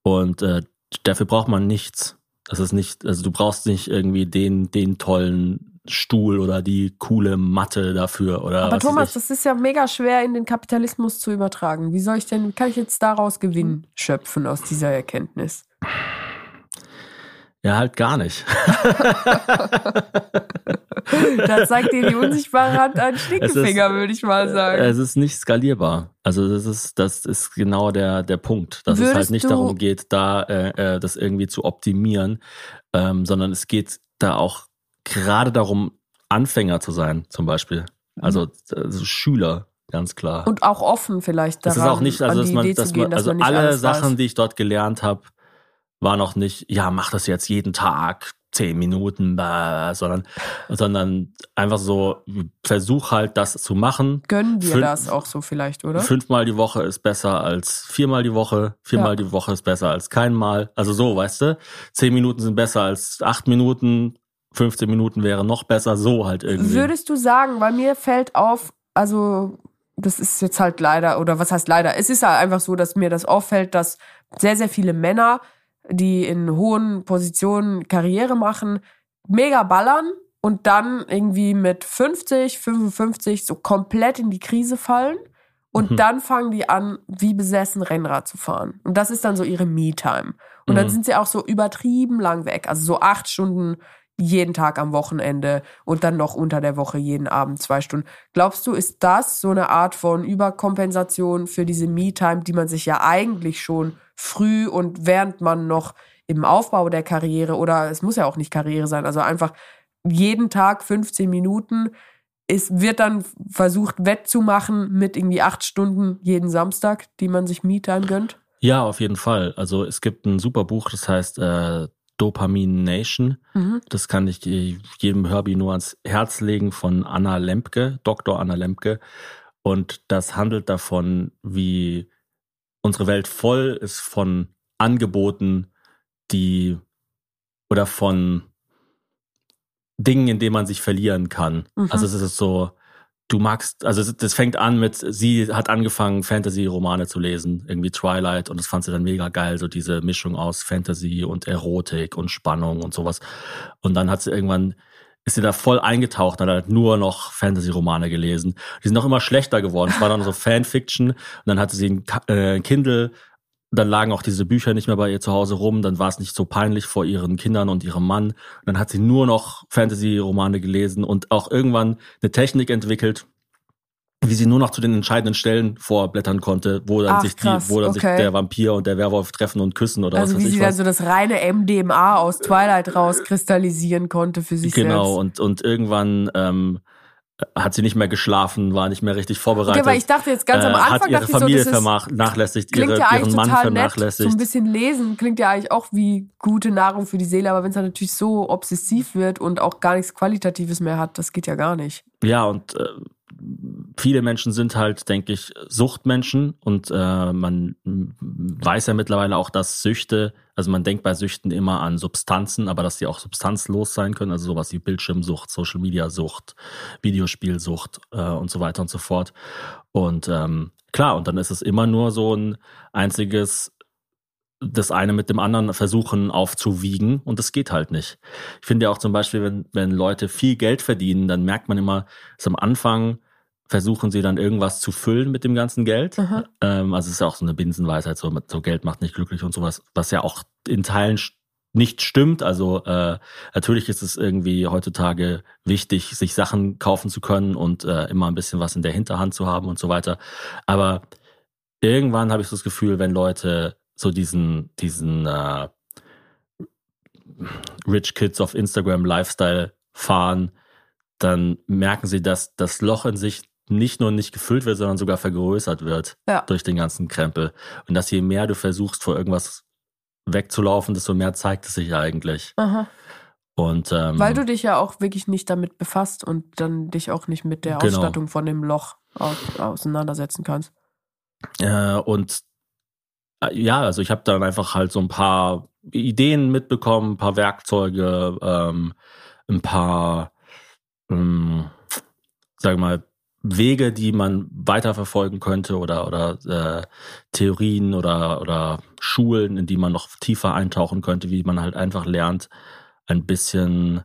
Und äh, dafür braucht man nichts. Das ist nicht, also du brauchst nicht irgendwie den, den tollen Stuhl oder die coole Matte dafür oder. Aber Thomas, das ist ja mega schwer in den Kapitalismus zu übertragen. Wie soll ich denn, wie kann ich jetzt daraus Gewinn schöpfen aus dieser Erkenntnis? Ja, halt gar nicht. da zeigt dir die unsichtbare Hand einen Stinkefinger, würde ich mal sagen. Es ist nicht skalierbar. Also das ist, das ist genau der, der Punkt, dass Würdest es halt nicht darum geht, da äh, äh, das irgendwie zu optimieren, ähm, sondern es geht da auch gerade darum, Anfänger zu sein, zum Beispiel. Also, also Schüler, ganz klar. Und auch offen vielleicht daran. Das ist auch nicht, also dass man, dass man, also alle Sachen, weiß. die ich dort gelernt habe, war noch nicht, ja, mach das jetzt jeden Tag, zehn Minuten, sondern, sondern einfach so, versuch halt das zu machen. Gönnen wir Fünf, das auch so vielleicht, oder? Fünfmal die Woche ist besser als viermal die Woche, viermal ja. die Woche ist besser als keinmal. Also so, weißt du? Zehn Minuten sind besser als acht Minuten, 15 Minuten wäre noch besser, so halt irgendwie. Würdest du sagen, weil mir fällt auf, also das ist jetzt halt leider, oder was heißt leider, es ist halt einfach so, dass mir das auffällt, dass sehr, sehr viele Männer die in hohen Positionen Karriere machen, mega ballern und dann irgendwie mit 50, 55 so komplett in die Krise fallen. Und mhm. dann fangen die an, wie besessen Rennrad zu fahren. Und das ist dann so ihre Me-Time. Und mhm. dann sind sie auch so übertrieben lang weg. Also so acht Stunden jeden Tag am Wochenende und dann noch unter der Woche jeden Abend zwei Stunden. Glaubst du, ist das so eine Art von Überkompensation für diese Me-Time, die man sich ja eigentlich schon früh und während man noch im Aufbau der Karriere oder es muss ja auch nicht Karriere sein, also einfach jeden Tag 15 Minuten es wird dann versucht wettzumachen mit irgendwie acht Stunden jeden Samstag, die man sich Me-Time gönnt? Ja, auf jeden Fall. Also es gibt ein super Buch, das heißt äh, Dopamin Nation. Mhm. Das kann ich jedem Hörbi nur ans Herz legen von Anna Lempke, Dr. Anna Lempke. Und das handelt davon, wie unsere Welt voll ist von Angeboten, die oder von Dingen, in denen man sich verlieren kann. Mhm. Also es ist so, du magst, also das fängt an mit, sie hat angefangen, Fantasy-Romane zu lesen, irgendwie Twilight, und das fand sie dann mega geil, so diese Mischung aus Fantasy und Erotik und Spannung und sowas. Und dann hat sie irgendwann, ist sie da voll eingetaucht und hat halt nur noch Fantasy-Romane gelesen. Die sind noch immer schlechter geworden. Es war dann so Fanfiction und dann hatte sie ein äh, Kindle dann lagen auch diese Bücher nicht mehr bei ihr zu Hause rum, dann war es nicht so peinlich vor ihren Kindern und ihrem Mann. Und dann hat sie nur noch Fantasy-Romane gelesen und auch irgendwann eine Technik entwickelt, wie sie nur noch zu den entscheidenden Stellen vorblättern konnte, wo dann Ach, sich die, wo dann okay. sich der Vampir und der Werwolf treffen und küssen oder also was weiß wie ich sie was. dann so das reine MDMA aus Twilight rauskristallisieren konnte für sich genau, selbst. Genau und und irgendwann ähm, hat sie nicht mehr geschlafen, war nicht mehr richtig vorbereitet. Okay, weil ich dachte jetzt ganz am Anfang, äh, hat ihre Familie so, vernachlässigt, ihre, ja ihren Mann vernachlässigt. Nett. So ein bisschen lesen klingt ja eigentlich auch wie gute Nahrung für die Seele, aber wenn es dann natürlich so obsessiv wird und auch gar nichts Qualitatives mehr hat, das geht ja gar nicht. Ja, und äh, viele Menschen sind halt, denke ich, Suchtmenschen und äh, man weiß ja mittlerweile auch, dass Süchte, also man denkt bei Süchten immer an Substanzen, aber dass die auch substanzlos sein können, also sowas wie Bildschirmsucht, Social Media Sucht, Videospielsucht äh, und so weiter und so fort. Und ähm, klar, und dann ist es immer nur so ein einziges das eine mit dem anderen versuchen aufzuwiegen und das geht halt nicht. Ich finde ja auch zum Beispiel, wenn, wenn Leute viel Geld verdienen, dann merkt man immer, dass am Anfang versuchen sie dann irgendwas zu füllen mit dem ganzen Geld. Ähm, also es ist ja auch so eine Binsenweisheit, so, so Geld macht nicht glücklich und sowas, was ja auch in Teilen nicht stimmt. Also äh, natürlich ist es irgendwie heutzutage wichtig, sich Sachen kaufen zu können und äh, immer ein bisschen was in der Hinterhand zu haben und so weiter. Aber irgendwann habe ich so das Gefühl, wenn Leute so diesen, diesen äh, Rich Kids auf Instagram Lifestyle fahren, dann merken sie, dass das Loch in sich nicht nur nicht gefüllt wird, sondern sogar vergrößert wird ja. durch den ganzen Krempel. Und dass je mehr du versuchst, vor irgendwas wegzulaufen, desto mehr zeigt es sich eigentlich. Aha. Und, ähm, Weil du dich ja auch wirklich nicht damit befasst und dann dich auch nicht mit der Genau. Ausstattung von dem Loch au- auseinandersetzen kannst. Äh, und äh, ja, also ich habe dann einfach halt so ein paar Ideen mitbekommen, ein paar Werkzeuge, ähm, ein paar, ähm, sag mal, Wege, die man weiterverfolgen könnte oder oder äh, Theorien oder oder Schulen, in die man noch tiefer eintauchen könnte, wie man halt einfach lernt, ein bisschen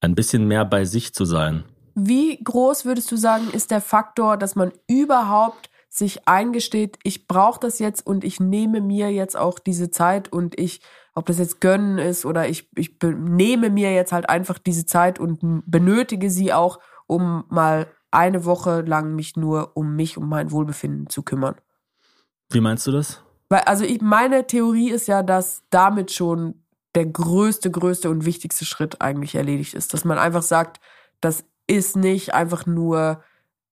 ein bisschen mehr bei sich zu sein. Wie groß würdest du sagen, ist der Faktor, dass man überhaupt sich eingesteht, ich brauche das jetzt und ich nehme mir jetzt auch diese Zeit und ich, ob das jetzt gönnen ist oder ich, ich nehme mir jetzt halt einfach diese Zeit und benötige sie auch, um mal eine Woche lang mich nur um mich, um mein Wohlbefinden zu kümmern. Wie meinst du das? Weil, also ich, meine Theorie ist ja, dass damit schon der größte, größte und wichtigste Schritt eigentlich erledigt ist. Dass man einfach sagt, das ist nicht einfach nur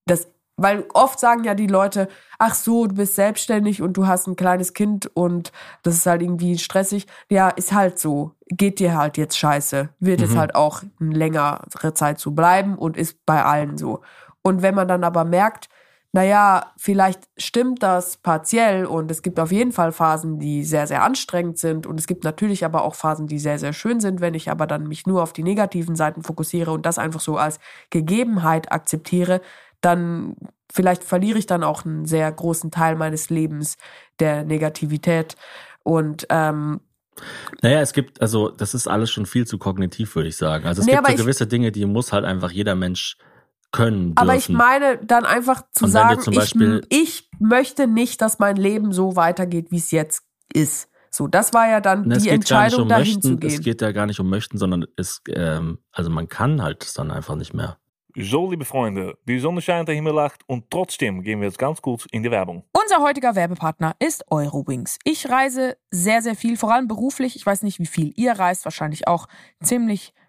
das, weil oft sagen ja die Leute, ach so, du bist selbstständig und du hast ein kleines Kind und das ist halt irgendwie stressig. Ja, ist halt so. Geht dir halt jetzt scheiße. Wird jetzt Mhm. halt auch eine längere Zeit so bleiben und ist bei allen so. Und wenn man dann aber merkt, naja, vielleicht stimmt das partiell und es gibt auf jeden Fall Phasen, die sehr, sehr anstrengend sind und es gibt natürlich aber auch Phasen, die sehr, sehr schön sind, wenn ich aber dann mich nur auf die negativen Seiten fokussiere und das einfach so als Gegebenheit akzeptiere, dann vielleicht verliere ich dann auch einen sehr großen Teil meines Lebens der Negativität und ähm, Naja, es gibt, also das ist alles schon viel zu kognitiv, würde ich sagen. Also es Nee, gibt so ich- gewisse Dinge, die muss halt einfach jeder Mensch können dürfen. Aber ich meine dann einfach zu Und sagen, zum Beispiel- ich, ich möchte nicht, dass mein Leben so weitergeht, wie es jetzt ist. So, das war ja dann Na, es die Entscheidung, um dahin möchten, zu es gehen. geht ja gar nicht um möchten, sondern es, ähm, also man kann halt es dann einfach nicht mehr. So, liebe Freunde, die Sonne scheint, der Himmel lacht und trotzdem gehen wir jetzt ganz kurz in die Werbung. Unser heutiger Werbepartner ist Eurowings. Ich reise sehr, sehr viel, vor allem beruflich. Ich weiß nicht, wie viel ihr reist, wahrscheinlich auch ziemlich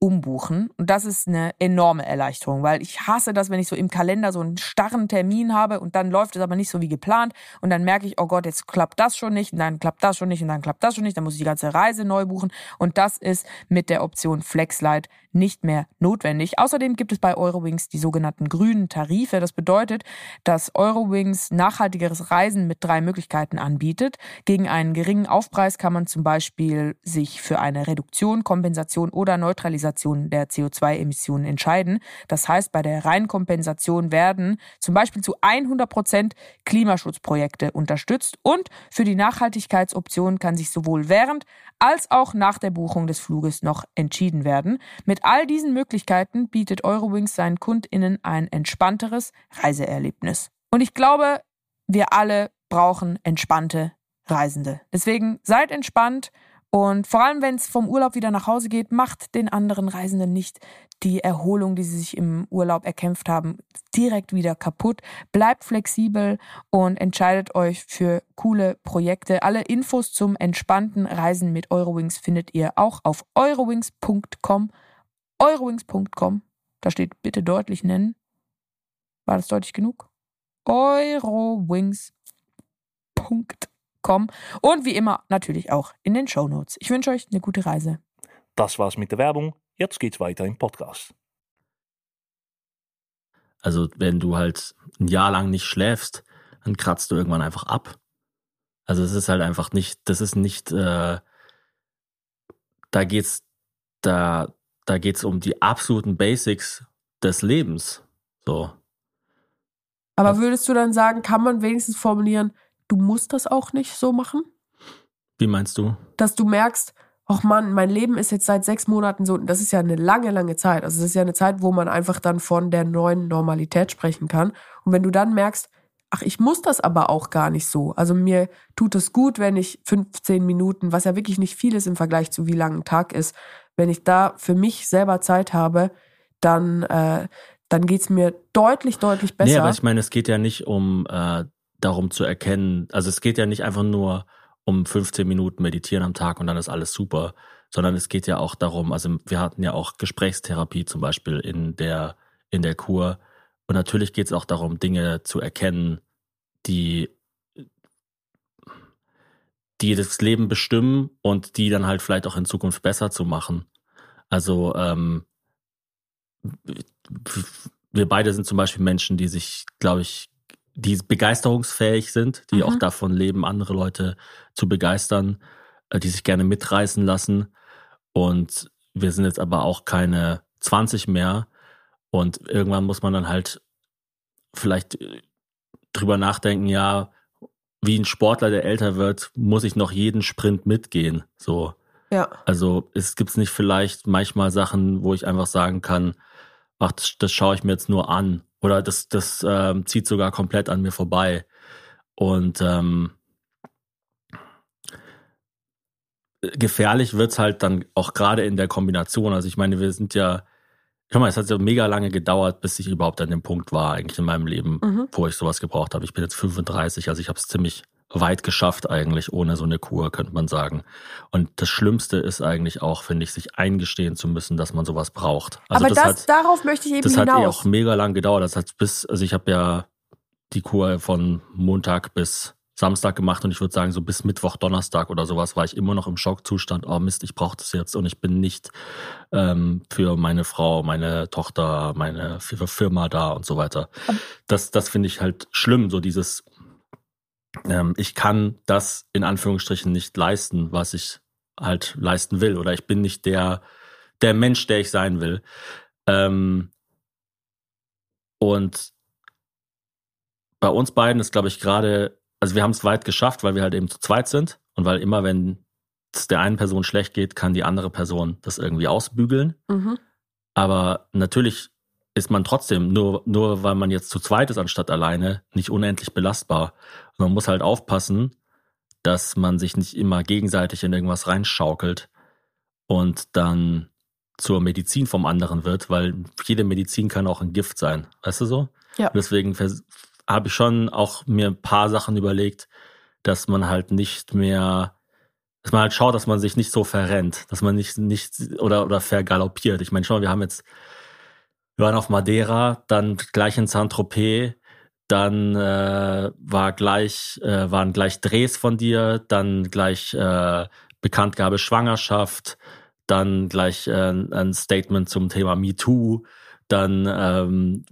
umbuchen. Und das ist eine enorme Erleichterung, weil ich hasse das, wenn ich so im Kalender so einen starren Termin habe und dann läuft es aber nicht so wie geplant. Und dann merke ich, oh Gott, jetzt klappt das schon nicht und dann klappt das schon nicht und dann klappt das schon nicht, dann muss ich die ganze Reise neu buchen. Und das ist mit der Option FlexLight nicht mehr notwendig. Außerdem gibt es bei Eurowings die sogenannten grünen Tarife. Das bedeutet, dass Eurowings nachhaltigeres Reisen mit drei Möglichkeiten anbietet. Gegen einen geringen Aufpreis kann man zum Beispiel sich für eine Reduktion, Kompensation oder Neutralisation der CO2-Emissionen entscheiden. Das heißt, bei der Reinkompensation werden zum Beispiel zu 100 Prozent Klimaschutzprojekte unterstützt und für die Nachhaltigkeitsoption kann sich sowohl während als auch nach der Buchung des Fluges noch entschieden werden. Mit all diesen Möglichkeiten bietet Eurowings seinen KundInnen ein entspannteres Reiseerlebnis. Und ich glaube, wir alle brauchen entspannte Reisende. Deswegen seid entspannt und vor allem, wenn es vom Urlaub wieder nach Hause geht, macht den anderen Reisenden nicht die Erholung, die sie sich im Urlaub erkämpft haben, direkt wieder kaputt. Bleibt flexibel und entscheidet euch für coole Projekte. Alle Infos zum entspannten Reisen mit Eurowings findet ihr auch auf eurowings.com. Eurowings.com. Da steht bitte deutlich nennen. War das deutlich genug? Eurowings.com. Und wie immer natürlich auch in den Show Notes. Ich wünsche euch eine gute Reise. Das war's mit der Werbung. Jetzt geht's weiter im Podcast. Also wenn du halt ein Jahr lang nicht schläfst, dann kratzt du irgendwann einfach ab. Also es ist halt einfach nicht, das ist nicht, äh, da geht's, da, da geht's um die absoluten Basics des Lebens. So. Aber würdest du dann sagen, kann man wenigstens formulieren, du musst das auch nicht so machen? Wie meinst du? Dass du merkst, ach Mann, mein Leben ist jetzt seit sechs Monaten so, das ist ja eine lange, lange Zeit. Also das ist ja eine Zeit, wo man einfach dann von der neuen Normalität sprechen kann. Und wenn du dann merkst, ach, ich muss das aber auch gar nicht so. Also mir tut es gut, wenn ich 15 Minuten, was ja wirklich nicht viel ist im Vergleich zu wie lang ein Tag ist, wenn ich da für mich selber Zeit habe, dann, äh, dann geht's mir deutlich, deutlich besser. Nee, aber ich meine, es geht ja nicht um äh, darum zu erkennen, also es geht ja nicht einfach nur um 15 Minuten meditieren am Tag und dann ist alles super, sondern es geht ja auch darum, also wir hatten ja auch Gesprächstherapie zum Beispiel in der, in der Kur. Und natürlich geht es auch darum, Dinge zu erkennen, die, die das Leben bestimmen und die dann halt vielleicht auch in Zukunft besser zu machen. Also ähm, wir beide sind zum Beispiel Menschen, die sich, glaube ich, die begeisterungsfähig sind, die mhm. auch davon leben, andere Leute zu begeistern, äh, die sich gerne mitreißen lassen. Und wir sind jetzt aber auch keine 20 mehr. Und irgendwann muss man dann halt vielleicht äh, drüber nachdenken, ja, wie ein Sportler, der älter wird, muss ich noch jeden Sprint mitgehen. So. Ja. Also es gibt nicht vielleicht manchmal Sachen, wo ich einfach sagen kann, ach, das, das schaue ich mir jetzt nur an oder das, das ähm, zieht sogar komplett an mir vorbei. Und ähm, gefährlich wird's halt dann auch gerade in der Kombination. Also ich meine, wir sind ja, schau mal, es hat ja mega lange gedauert, bis ich überhaupt an dem Punkt war, eigentlich in meinem Leben, mhm. wo ich sowas gebraucht habe. Ich bin jetzt 35, also ich habe es ziemlich weit geschafft eigentlich ohne so eine Kur, könnte man sagen. Und das Schlimmste ist eigentlich auch, finde ich, sich eingestehen zu müssen, dass man sowas braucht. Also Aber das, das hat, darauf möchte ich eben das hinaus. Das hat eh auch mega lang gedauert. Das hat bis, also ich habe ja die Kur von Montag bis Samstag gemacht und ich würde sagen, so bis Mittwoch, Donnerstag oder sowas war ich immer noch im Schockzustand. Oh Mist, ich brauche das jetzt und ich bin nicht ähm, für meine Frau, meine Tochter, meine Firma da und so weiter. Das, das finde ich halt schlimm, so dieses ähm, ich kann das in Anführungsstrichen nicht leisten, was ich halt leisten will. Oder ich bin nicht der, der Mensch, der ich sein will. Ähm, und bei uns beiden ist, glaube ich, gerade, also wir haben es weit geschafft, weil wir halt eben zu zweit sind und weil immer, wenn es der einen Person schlecht geht, kann die andere Person das irgendwie ausbügeln. Mhm. Aber natürlich ist man trotzdem, nur, nur weil man jetzt zu zweit ist anstatt alleine, nicht unendlich belastbar. man muss halt aufpassen, dass man sich nicht immer gegenseitig in irgendwas reinschaukelt und dann zur Medizin vom anderen wird, weil jede Medizin kann auch ein Gift sein. Weißt du so? Ja. Deswegen habe ich schon auch mir ein paar Sachen überlegt, dass man halt nicht mehr, dass man halt schaut, dass man sich nicht so verrennt, dass man nicht, nicht oder, oder vergaloppiert. Ich meine, schau mal, wir haben jetzt wir waren auf Madeira, dann gleich in Saint-Tropez, dann äh, war gleich, äh, waren gleich Drehs von dir, dann gleich äh, Bekanntgabe Schwangerschaft, dann gleich äh, ein Statement zum Thema MeToo, dann ähm,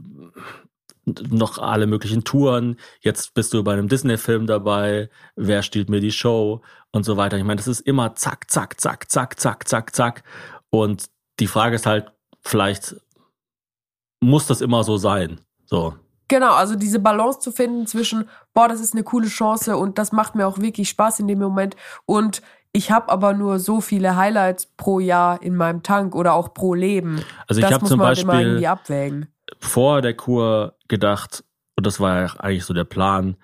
noch alle möglichen Touren. Jetzt bist du bei einem Disney-Film dabei. Wer stiehlt mir die Show und so weiter. Ich meine, das ist immer zack, zack, zack, zack, zack, zack, zack. Und die Frage ist halt vielleicht, muss das immer so sein. So. Genau, also diese Balance zu finden zwischen, boah, das ist eine coole Chance und das macht mir auch wirklich Spaß in dem Moment und ich habe aber nur so viele Highlights pro Jahr in meinem Tank oder auch pro Leben. Also ich habe zum halt Beispiel abwägen. Vor der Kur gedacht, und das war ja eigentlich so der Plan,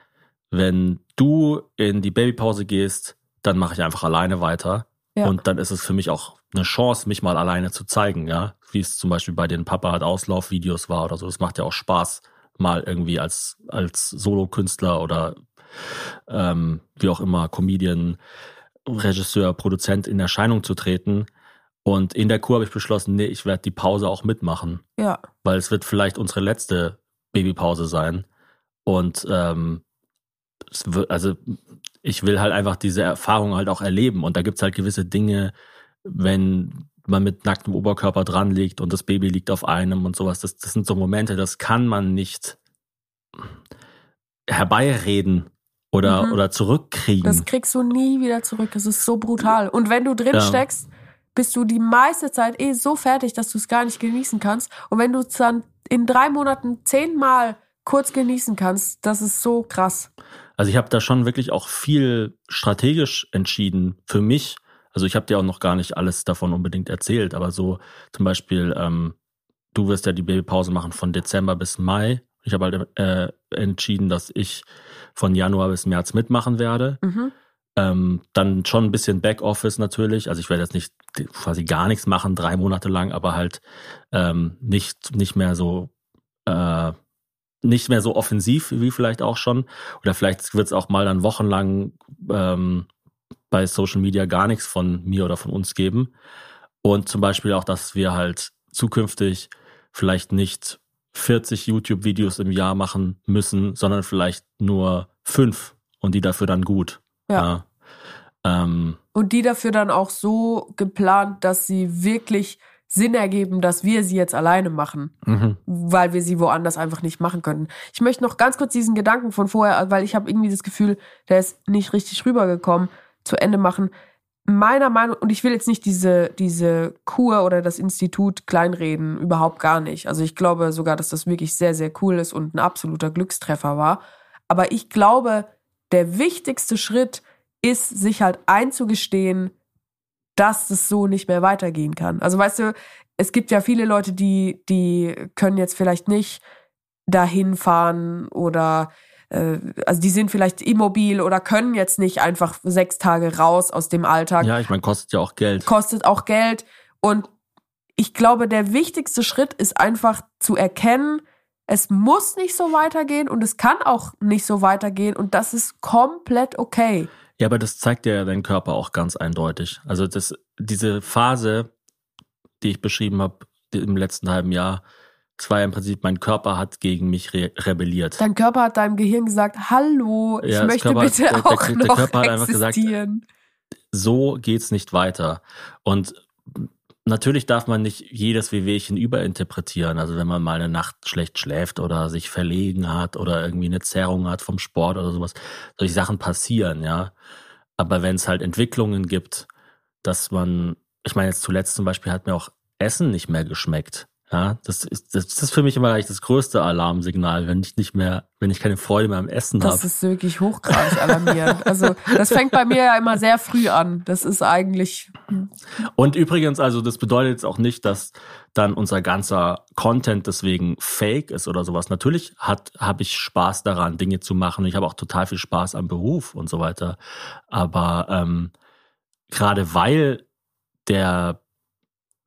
wenn du in die Babypause gehst, dann mache ich einfach alleine weiter. Ja. Und dann ist es für mich auch eine Chance, mich mal alleine zu zeigen, ja. Wie es zum Beispiel bei den Papa hat Auslaufvideos war oder so. Das macht ja auch Spaß, mal irgendwie als, als Solokünstler oder ähm, wie auch immer, Comedian, Regisseur, Produzent in Erscheinung zu treten. Und in der Kur habe ich beschlossen, nee, ich werde die Pause auch mitmachen. Ja. Weil es wird vielleicht unsere letzte Babypause sein. Und ähm, es wird, also ich will halt einfach diese Erfahrung halt auch erleben. Und da gibt's halt gewisse Dinge, wenn man mit nacktem Oberkörper dran liegt und das Baby liegt auf einem und sowas. Das, das sind so Momente, das kann man nicht herbeireden oder, mhm. oder zurückkriegen. Das kriegst du nie wieder zurück. Das ist so brutal. Und wenn du drin ja. steckst, bist du die meiste Zeit eh so fertig, dass du es gar nicht genießen kannst. Und wenn du es dann in drei Monaten zehnmal kurz genießen kannst, das ist so krass. Also ich habe da schon wirklich auch viel strategisch entschieden für mich, also ich habe dir auch noch gar nicht alles davon unbedingt erzählt, aber so zum Beispiel, ähm, du wirst ja die Babypause machen von Dezember bis Mai. Ich habe halt äh, entschieden, dass ich von Januar bis März mitmachen werde. Mhm. Ähm, dann schon ein bisschen Backoffice natürlich. Also ich werde jetzt nicht quasi gar nichts machen, drei Monate lang, aber halt ähm, nicht, nicht mehr so äh, nicht mehr so offensiv wie vielleicht auch schon. Oder vielleicht wird es auch mal dann wochenlang ähm, bei Social Media gar nichts von mir oder von uns geben. Und zum Beispiel auch, dass wir halt zukünftig vielleicht nicht 40 YouTube-Videos im Jahr machen müssen, sondern vielleicht nur fünf und die dafür dann gut. Ja. ja. Ähm, Und die dafür dann auch so geplant, dass sie wirklich Sinn ergeben, dass wir sie jetzt alleine machen, mhm. weil wir sie woanders einfach nicht machen können. Ich möchte noch ganz kurz diesen Gedanken von vorher, weil ich habe irgendwie das Gefühl, der ist nicht richtig rübergekommen, zu Ende machen. Meiner Meinung, und ich will jetzt nicht diese, diese Kur oder das Institut kleinreden, überhaupt gar nicht. Also ich glaube sogar, dass das wirklich sehr, sehr cool ist und ein absoluter Glückstreffer war. Aber ich glaube, der wichtigste Schritt ist, sich halt einzugestehen, dass es so nicht mehr weitergehen kann. Also weißt du, es gibt ja viele Leute, die, die können jetzt vielleicht nicht dahin fahren oder äh, also die sind vielleicht immobil oder können jetzt nicht einfach sechs Tage raus aus dem Alltag. Ja, ich meine, kostet ja auch Geld. Kostet auch Geld. Und ich glaube, der wichtigste Schritt ist einfach zu erkennen, es muss nicht so weitergehen und es kann auch nicht so weitergehen und das ist komplett okay. Ja, aber das zeigt ja dein Körper auch ganz eindeutig. Also das, diese Phase, die ich beschrieben habe im letzten halben Jahr, das war ja im Prinzip, mein Körper hat gegen mich re rebelliert. Dein Körper hat deinem Gehirn gesagt, hallo, ich Ja, möchte Körper- bitte der- der- auch der noch Körper hat einfach gesagt, existieren. so geht's nicht weiter. Und natürlich darf man nicht jedes Wehwehchen überinterpretieren. Also wenn man mal eine Nacht schlecht schläft oder sich verlegen hat oder irgendwie eine Zerrung hat vom Sport oder sowas, solche Sachen passieren, ja. Aber wenn es halt Entwicklungen gibt, dass man, ich meine jetzt zuletzt zum Beispiel hat mir auch Essen nicht mehr geschmeckt. Ja, das ist, das ist für mich immer eigentlich das größte Alarmsignal, wenn ich nicht mehr, wenn ich keine Freude mehr am Essen Das habe. ist wirklich hochgradig alarmierend. Also das fängt bei mir ja immer sehr früh an. Das ist eigentlich Und übrigens, also das bedeutet jetzt auch nicht, dass dann unser ganzer Content deswegen fake ist oder sowas. Natürlich hat habe ich Spaß daran, Dinge zu machen. Ich habe auch total viel Spaß am Beruf und so weiter. Aber ähm, gerade weil der,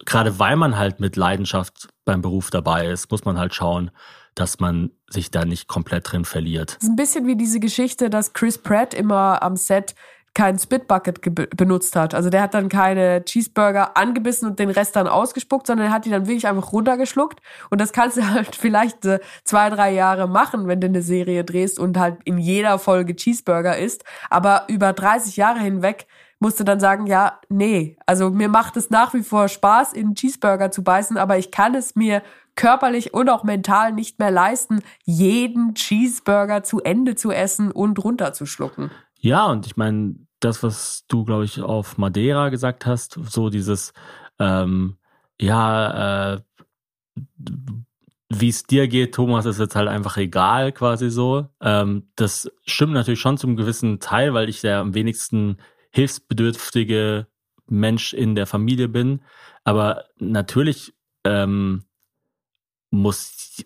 gerade weil man halt mit Leidenschaft beim Beruf dabei ist, muss man halt schauen, dass man sich da nicht komplett drin verliert. Das ist ein bisschen wie diese Geschichte, dass Chris Pratt immer am Set kein Spitbucket benutzt hat. Also der hat dann keine Cheeseburger angebissen und den Rest dann ausgespuckt, sondern er hat die dann wirklich einfach runtergeschluckt. Und das kannst du halt vielleicht äh, zwei, drei Jahre machen, wenn du eine Serie drehst und halt in jeder Folge Cheeseburger isst. Aber über 30 Jahre hinweg musst du dann sagen, ja, nee, also mir macht es nach wie vor Spaß, in einen Cheeseburger zu beißen, aber ich kann es mir körperlich und auch mental nicht mehr leisten, jeden Cheeseburger zu Ende zu essen und runterzuschlucken. Ja, und ich meine, das, was du, glaube ich, auf Madeira gesagt hast, so dieses, ähm, ja, äh, wie es dir geht, Thomas, ist jetzt halt einfach egal, quasi so. Ähm, das stimmt natürlich schon zum gewissen Teil, weil ich der am wenigsten hilfsbedürftige Mensch in der Familie bin. Aber natürlich ähm, muss,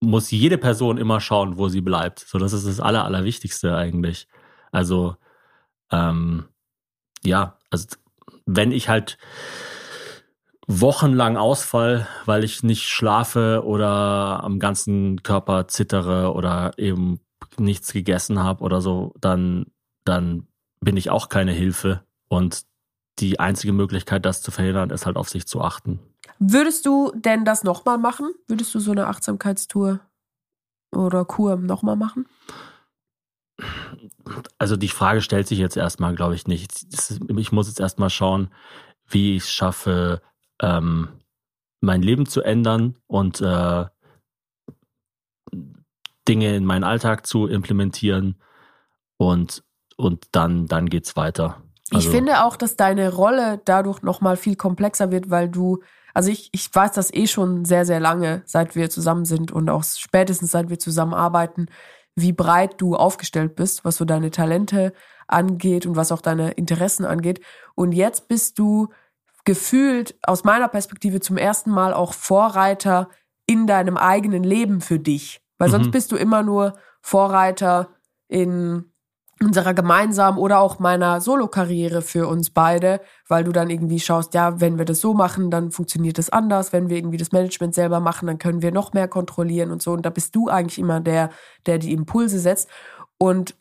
muss jede Person immer schauen, wo sie bleibt. So, das ist das Aller, Allerwichtigste eigentlich. Also, ähm, ja, also wenn ich halt wochenlang ausfall, weil ich nicht schlafe oder am ganzen Körper zittere oder eben nichts gegessen habe oder so, dann, dann bin ich auch keine Hilfe. Und die einzige Möglichkeit, das zu verhindern, ist halt auf sich zu achten. Würdest du denn das nochmal machen? Würdest du so eine Achtsamkeitstour oder Kur nochmal machen? Also die Frage stellt sich jetzt erstmal, glaube ich, nicht. Ich muss jetzt erstmal schauen, wie ich es schaffe, ähm, mein Leben zu ändern und äh, Dinge in meinen Alltag zu implementieren und, und dann, dann geht's weiter. Also, ich finde auch, dass deine Rolle dadurch nochmal viel komplexer wird, weil du, also ich, ich weiß das eh schon sehr, sehr lange, seit wir zusammen sind und auch spätestens seit wir zusammenarbeiten, wie breit du aufgestellt bist, was so deine Talente angeht und was auch deine Interessen angeht. Und jetzt bist du gefühlt aus meiner Perspektive zum ersten Mal auch Vorreiter in deinem eigenen Leben für dich. Weil sonst Mhm. bist du immer nur Vorreiter in unserer gemeinsamen oder auch meiner Solo-Karriere für uns beide, weil du dann irgendwie schaust, ja, wenn wir das so machen, dann funktioniert das anders. Wenn wir irgendwie das Management selber machen, dann können wir noch mehr kontrollieren und so. Und da bist du eigentlich immer der, der die Impulse setzt. Und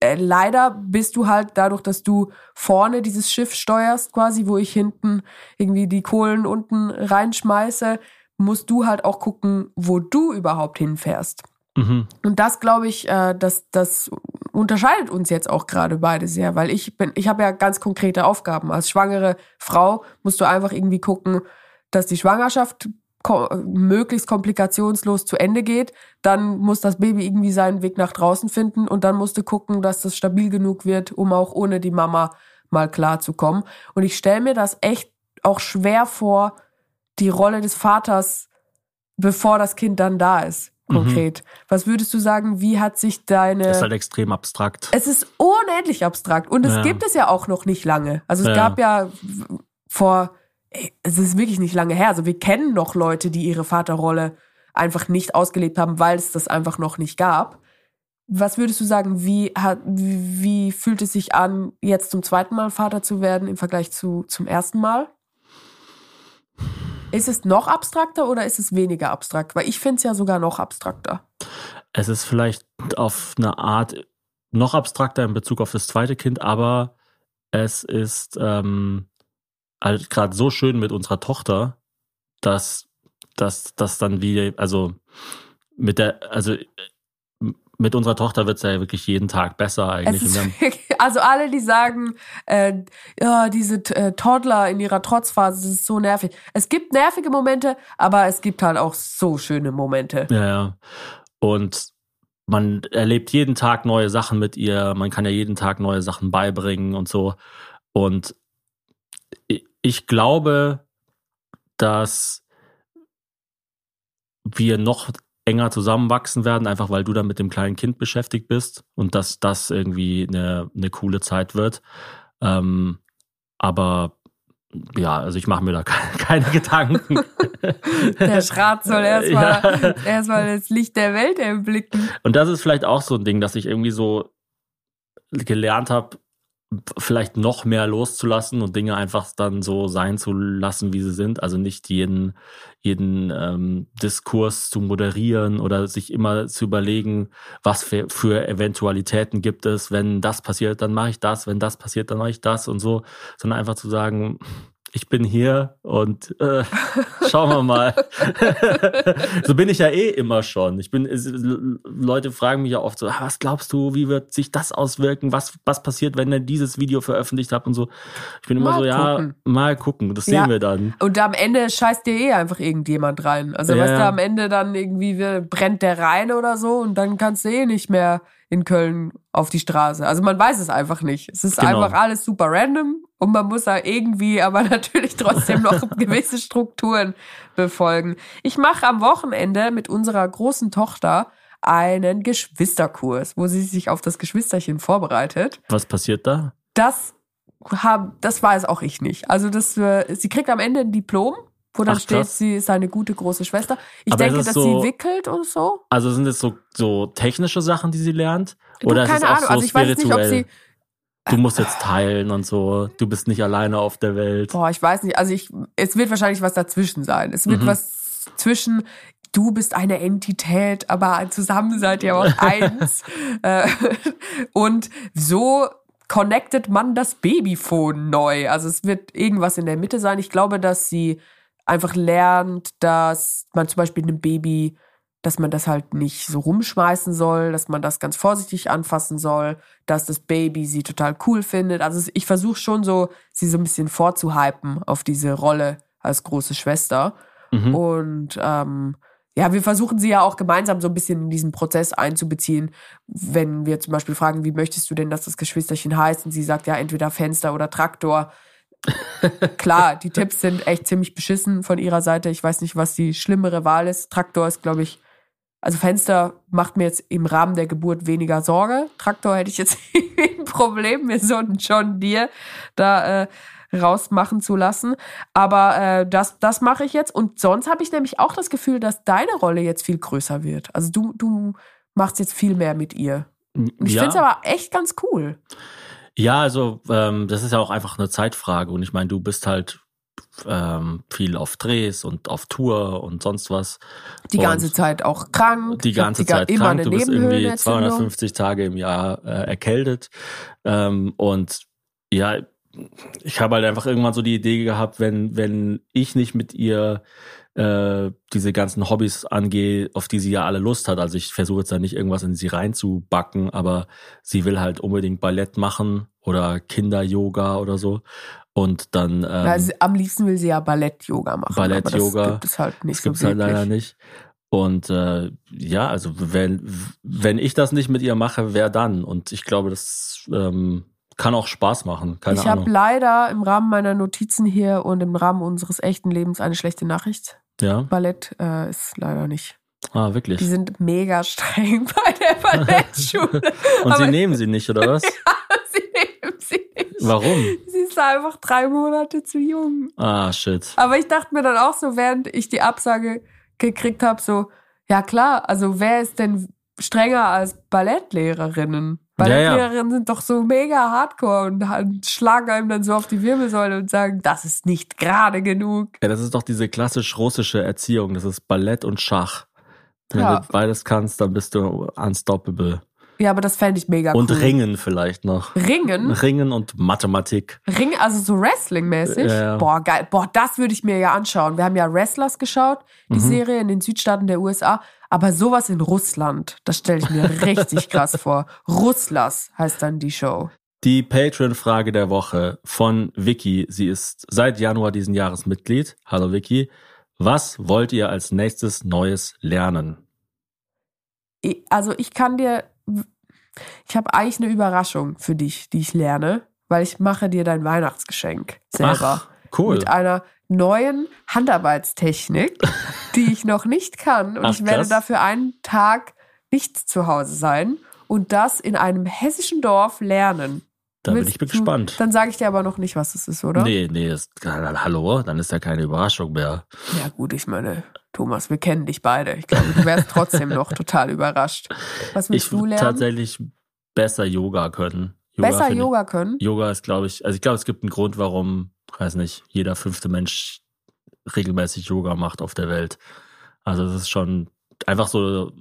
äh, leider bist du halt dadurch, dass du vorne dieses Schiff steuerst, quasi, wo ich hinten irgendwie die Kohlen unten reinschmeiße, musst du halt auch gucken, wo du überhaupt hinfährst. Mhm. Und das glaube ich, äh, das, das unterscheidet uns jetzt auch gerade beide sehr, weil ich bin, ich habe ja ganz konkrete Aufgaben. Als schwangere Frau musst du einfach irgendwie gucken, dass die Schwangerschaft ko möglichst komplikationslos zu Ende geht. Dann muss das Baby irgendwie seinen Weg nach draußen finden und dann musst du gucken, dass das stabil genug wird, um auch ohne die Mama mal klarzukommen. Und ich stelle mir das echt auch schwer vor, die Rolle des Vaters, bevor das Kind dann da ist konkret. Mhm. Was würdest du sagen, wie hat sich deine. Das ist halt extrem abstrakt. Es ist unendlich abstrakt. Und es ja. gibt es ja auch noch nicht lange. Also es ja. gab ja vor, es ist wirklich nicht lange her. Also wir kennen noch Leute, die ihre Vaterrolle einfach nicht ausgelebt haben, weil es das einfach noch nicht gab. Was würdest du sagen, wie, hat, wie, wie fühlt es sich an, jetzt zum zweiten Mal Vater zu werden im Vergleich zu, zum ersten Mal? Ist es noch abstrakter oder ist es weniger abstrakt? Weil ich finde es ja sogar noch abstrakter. Es ist vielleicht auf eine Art noch abstrakter in Bezug auf das zweite Kind, aber es ist ähm, halt gerade so schön mit unserer Tochter, dass das dann wie, also mit der, also mit unserer Tochter wird es ja wirklich jeden Tag besser eigentlich. Also alle, die sagen, äh, ja, diese äh, Toddler in ihrer Trotzphase, das ist so nervig. Es gibt nervige Momente, aber es gibt halt auch so schöne Momente. Ja, ja. Und man erlebt jeden Tag neue Sachen mit ihr, man kann ja jeden Tag neue Sachen beibringen und so. Und ich glaube, dass wir noch enger zusammenwachsen werden, einfach weil du dann mit dem kleinen Kind beschäftigt bist und dass das irgendwie eine, eine coole Zeit wird. Ähm, aber ja, also ich mache mir da keine, Gedanken. Der Schrat soll erstmal ja. erstmal das Licht der Welt erblicken. Und das ist vielleicht auch so ein Ding, dass ich irgendwie so gelernt habe, vielleicht noch mehr loszulassen und Dinge einfach dann so sein zu lassen, wie sie sind. Also nicht jeden, jeden ähm, Diskurs zu moderieren oder sich immer zu überlegen, was für, für Eventualitäten gibt es. Wenn das passiert, dann mache ich das. Wenn das passiert, dann mache ich das und so. Sondern einfach zu sagen, ich bin hier und äh, schauen wir mal. so bin ich ja eh immer schon. Ich bin, Leute fragen mich ja oft so, ah, was glaubst du, wie wird sich das auswirken? Was, was passiert, wenn ihr dieses Video veröffentlicht habt und so? Ich bin immer mal so, gucken. ja, mal gucken, das ja. sehen wir dann. Und am Ende scheißt dir eh einfach irgendjemand rein. Also ja. weißt du, am Ende dann irgendwie brennt der rein oder so und dann kannst du eh nicht mehr in Köln auf die Straße. Also man weiß es einfach nicht. Es ist genau. einfach alles super random und man muss da irgendwie aber natürlich trotzdem noch gewisse Strukturen befolgen. Ich mache am Wochenende mit unserer großen Tochter einen Geschwisterkurs, wo sie sich auf das Geschwisterchen vorbereitet. Was passiert da? Das hab, das weiß auch ich nicht. Also das, äh, sie kriegt am Ende ein Diplom wo dann Ach, steht, krass. sie ist eine gute große Schwester. Ich Aber denke, dass so, sie wickelt und so. Also sind es so, so technische Sachen, die sie lernt? Oder du, ist es auch Ahnung. so also ich spirituell? Weiß nicht, ob sie Du musst jetzt teilen und so. Du bist nicht alleine auf der Welt. Boah, ich weiß nicht. Also ich, es wird wahrscheinlich was dazwischen sein. Es wird mhm. was zwischen du bist eine Entität, aber zusammen seid ihr auch eins. Äh, und so connectet man das Babyphone neu. Also es wird irgendwas in der Mitte sein. Ich glaube, dass sie einfach lernt, dass man zum Beispiel einem Baby, dass man das halt nicht so rumschmeißen soll, dass man das ganz vorsichtig anfassen soll, dass das Baby sie total cool findet. Also ich versuche schon so, sie so ein bisschen vorzuhypen auf diese Rolle als große Schwester. Mhm. Und ähm, ja, wir versuchen sie ja auch gemeinsam so ein bisschen in diesen Prozess einzubeziehen. Wenn wir zum Beispiel fragen, wie möchtest du denn, dass das Geschwisterchen heißt? Und sie sagt ja entweder Fenster oder Traktor Klar, die Tipps sind echt ziemlich beschissen von ihrer Seite. Ich weiß nicht, was die schlimmere Wahl ist. Traktor ist, glaube ich, also Fenster macht mir jetzt im Rahmen der Geburt weniger Sorge. Traktor hätte ich jetzt ein Problem, mir so einen John Deere da äh, rausmachen zu lassen. Aber äh, das, das mache ich jetzt. Und sonst habe ich nämlich auch das Gefühl, dass deine Rolle jetzt viel größer wird. Also du, du machst jetzt viel mehr mit ihr. Ich ja. finde es aber echt ganz cool. Ja, also ähm, das ist ja auch einfach eine Zeitfrage. Und ich meine, du bist halt ähm, viel auf Drehs und auf Tour und sonst was. Die Und ganze Zeit auch krank. die ganze Zeit immer krank. Du bist irgendwie Nebenhöhlenentzündung. 250 Tage im Jahr äh, erkältet. Ähm, und ja, ich habe halt einfach irgendwann so die Idee gehabt, wenn, wenn ich nicht mit ihr äh, diese ganzen Hobbys angehe, auf die sie ja alle Lust hat. Also ich versuche jetzt da nicht irgendwas in sie reinzubacken, aber sie will halt unbedingt Ballett machen oder Kinder-Yoga oder so. Und dann ähm, sie, am liebsten will sie ja Ballett-Yoga machen. Ballett-Yoga. Das gibt es halt nicht das so gibt's halt leider nicht. Und äh, ja, also wenn, wenn ich das nicht mit ihr mache, wer dann? Und ich glaube, das ähm, kann auch Spaß machen. Keine ich habe leider im Rahmen meiner Notizen hier und im Rahmen unseres echten Lebens eine schlechte Nachricht. Ja. Ballett äh, ist leider nicht. Ah, Die wirklich. sind mega streng bei der Ballettschule. Und sie nehmen sie nicht, oder was? sie nehmen sie nicht. Warum? Sie ist einfach drei Monate zu jung. Ah, shit. Aber ich dachte mir dann auch so, während ich die Absage gekriegt habe, so, ja klar, also wer ist denn strenger als Ballettlehrerinnen? Ja, ja. Ballettlehrerinnen sind doch so mega hardcore und schlagen einem dann so auf die Wirbelsäule und sagen, das ist nicht gerade genug. Ja, das ist doch diese klassisch russische Erziehung. Das ist Ballett und Schach. Wenn Ja. du beides kannst, dann bist du unstoppable. Ja, aber das fände ich mega Und cool. Ringen vielleicht noch. Ringen? Ringen und Mathematik. Ring, also so Wrestling-mäßig. Ja. Boah, geil. Boah, das würde ich mir ja anschauen. Wir haben ja Wrestlers geschaut, die Mhm. Serie in den Südstaaten der USA. Aber sowas in Russland, das stelle ich mir richtig krass vor. Russlers heißt dann die Show. Die Patreon-Frage der Woche von Vicky. Sie ist seit Januar diesen Jahres Mitglied. Hallo Vicky. Was wollt ihr als nächstes Neues lernen? Also ich kann dir, ich habe eigentlich eine Überraschung für dich, die ich lerne, weil ich mache dir dein Weihnachtsgeschenk selber. Ach, cool. Mit einer neuen Handarbeitstechnik, die ich noch nicht kann. Und Ach, ich werde krass. dafür einen Tag nicht zu Hause sein und das in einem hessischen Dorf lernen. Da bin ich du- gespannt. Dann sage ich dir aber noch nicht, was es ist, oder? Nee, nee, ist, hallo, dann ist ja keine Überraschung mehr. Ja gut, ich meine, Thomas, wir kennen dich beide. Ich glaube, du wärst trotzdem noch total überrascht. Was willst Ich du würde lernen? tatsächlich besser Yoga können. Besser finde ich- Yoga können? Yoga ist, glaube ich, also ich glaube, es gibt einen Grund, warum, weiß nicht, jeder fünfte Mensch regelmäßig Yoga macht auf der Welt. Also es ist schon einfach so,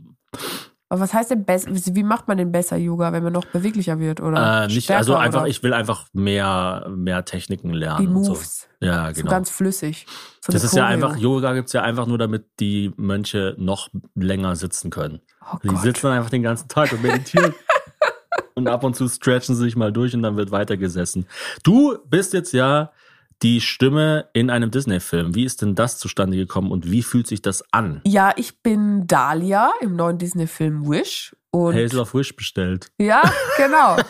Aber was heißt denn besser? Wie macht man denn besser Yoga, wenn man noch beweglicher wird? Oder äh, nicht, stärker, also einfach, oder ich will einfach mehr, mehr Techniken lernen. die und Moves. So. Ja, So genau. ganz flüssig. So das ist ja Choreo. einfach, Yoga gibt's ja einfach nur, damit die Mönche noch länger sitzen können. Oh Die Gott. sitzen einfach den ganzen Tag und meditieren. und ab und zu stretchen sie sich mal durch und dann wird weitergesessen. Du bist jetzt ja die Stimme in einem Disney-Film. Wie ist denn das zustande gekommen und wie fühlt sich das an? Ja, ich bin Dahlia im neuen Disney-Film Wish. Und Hazel of Wish bestellt. ja, genau.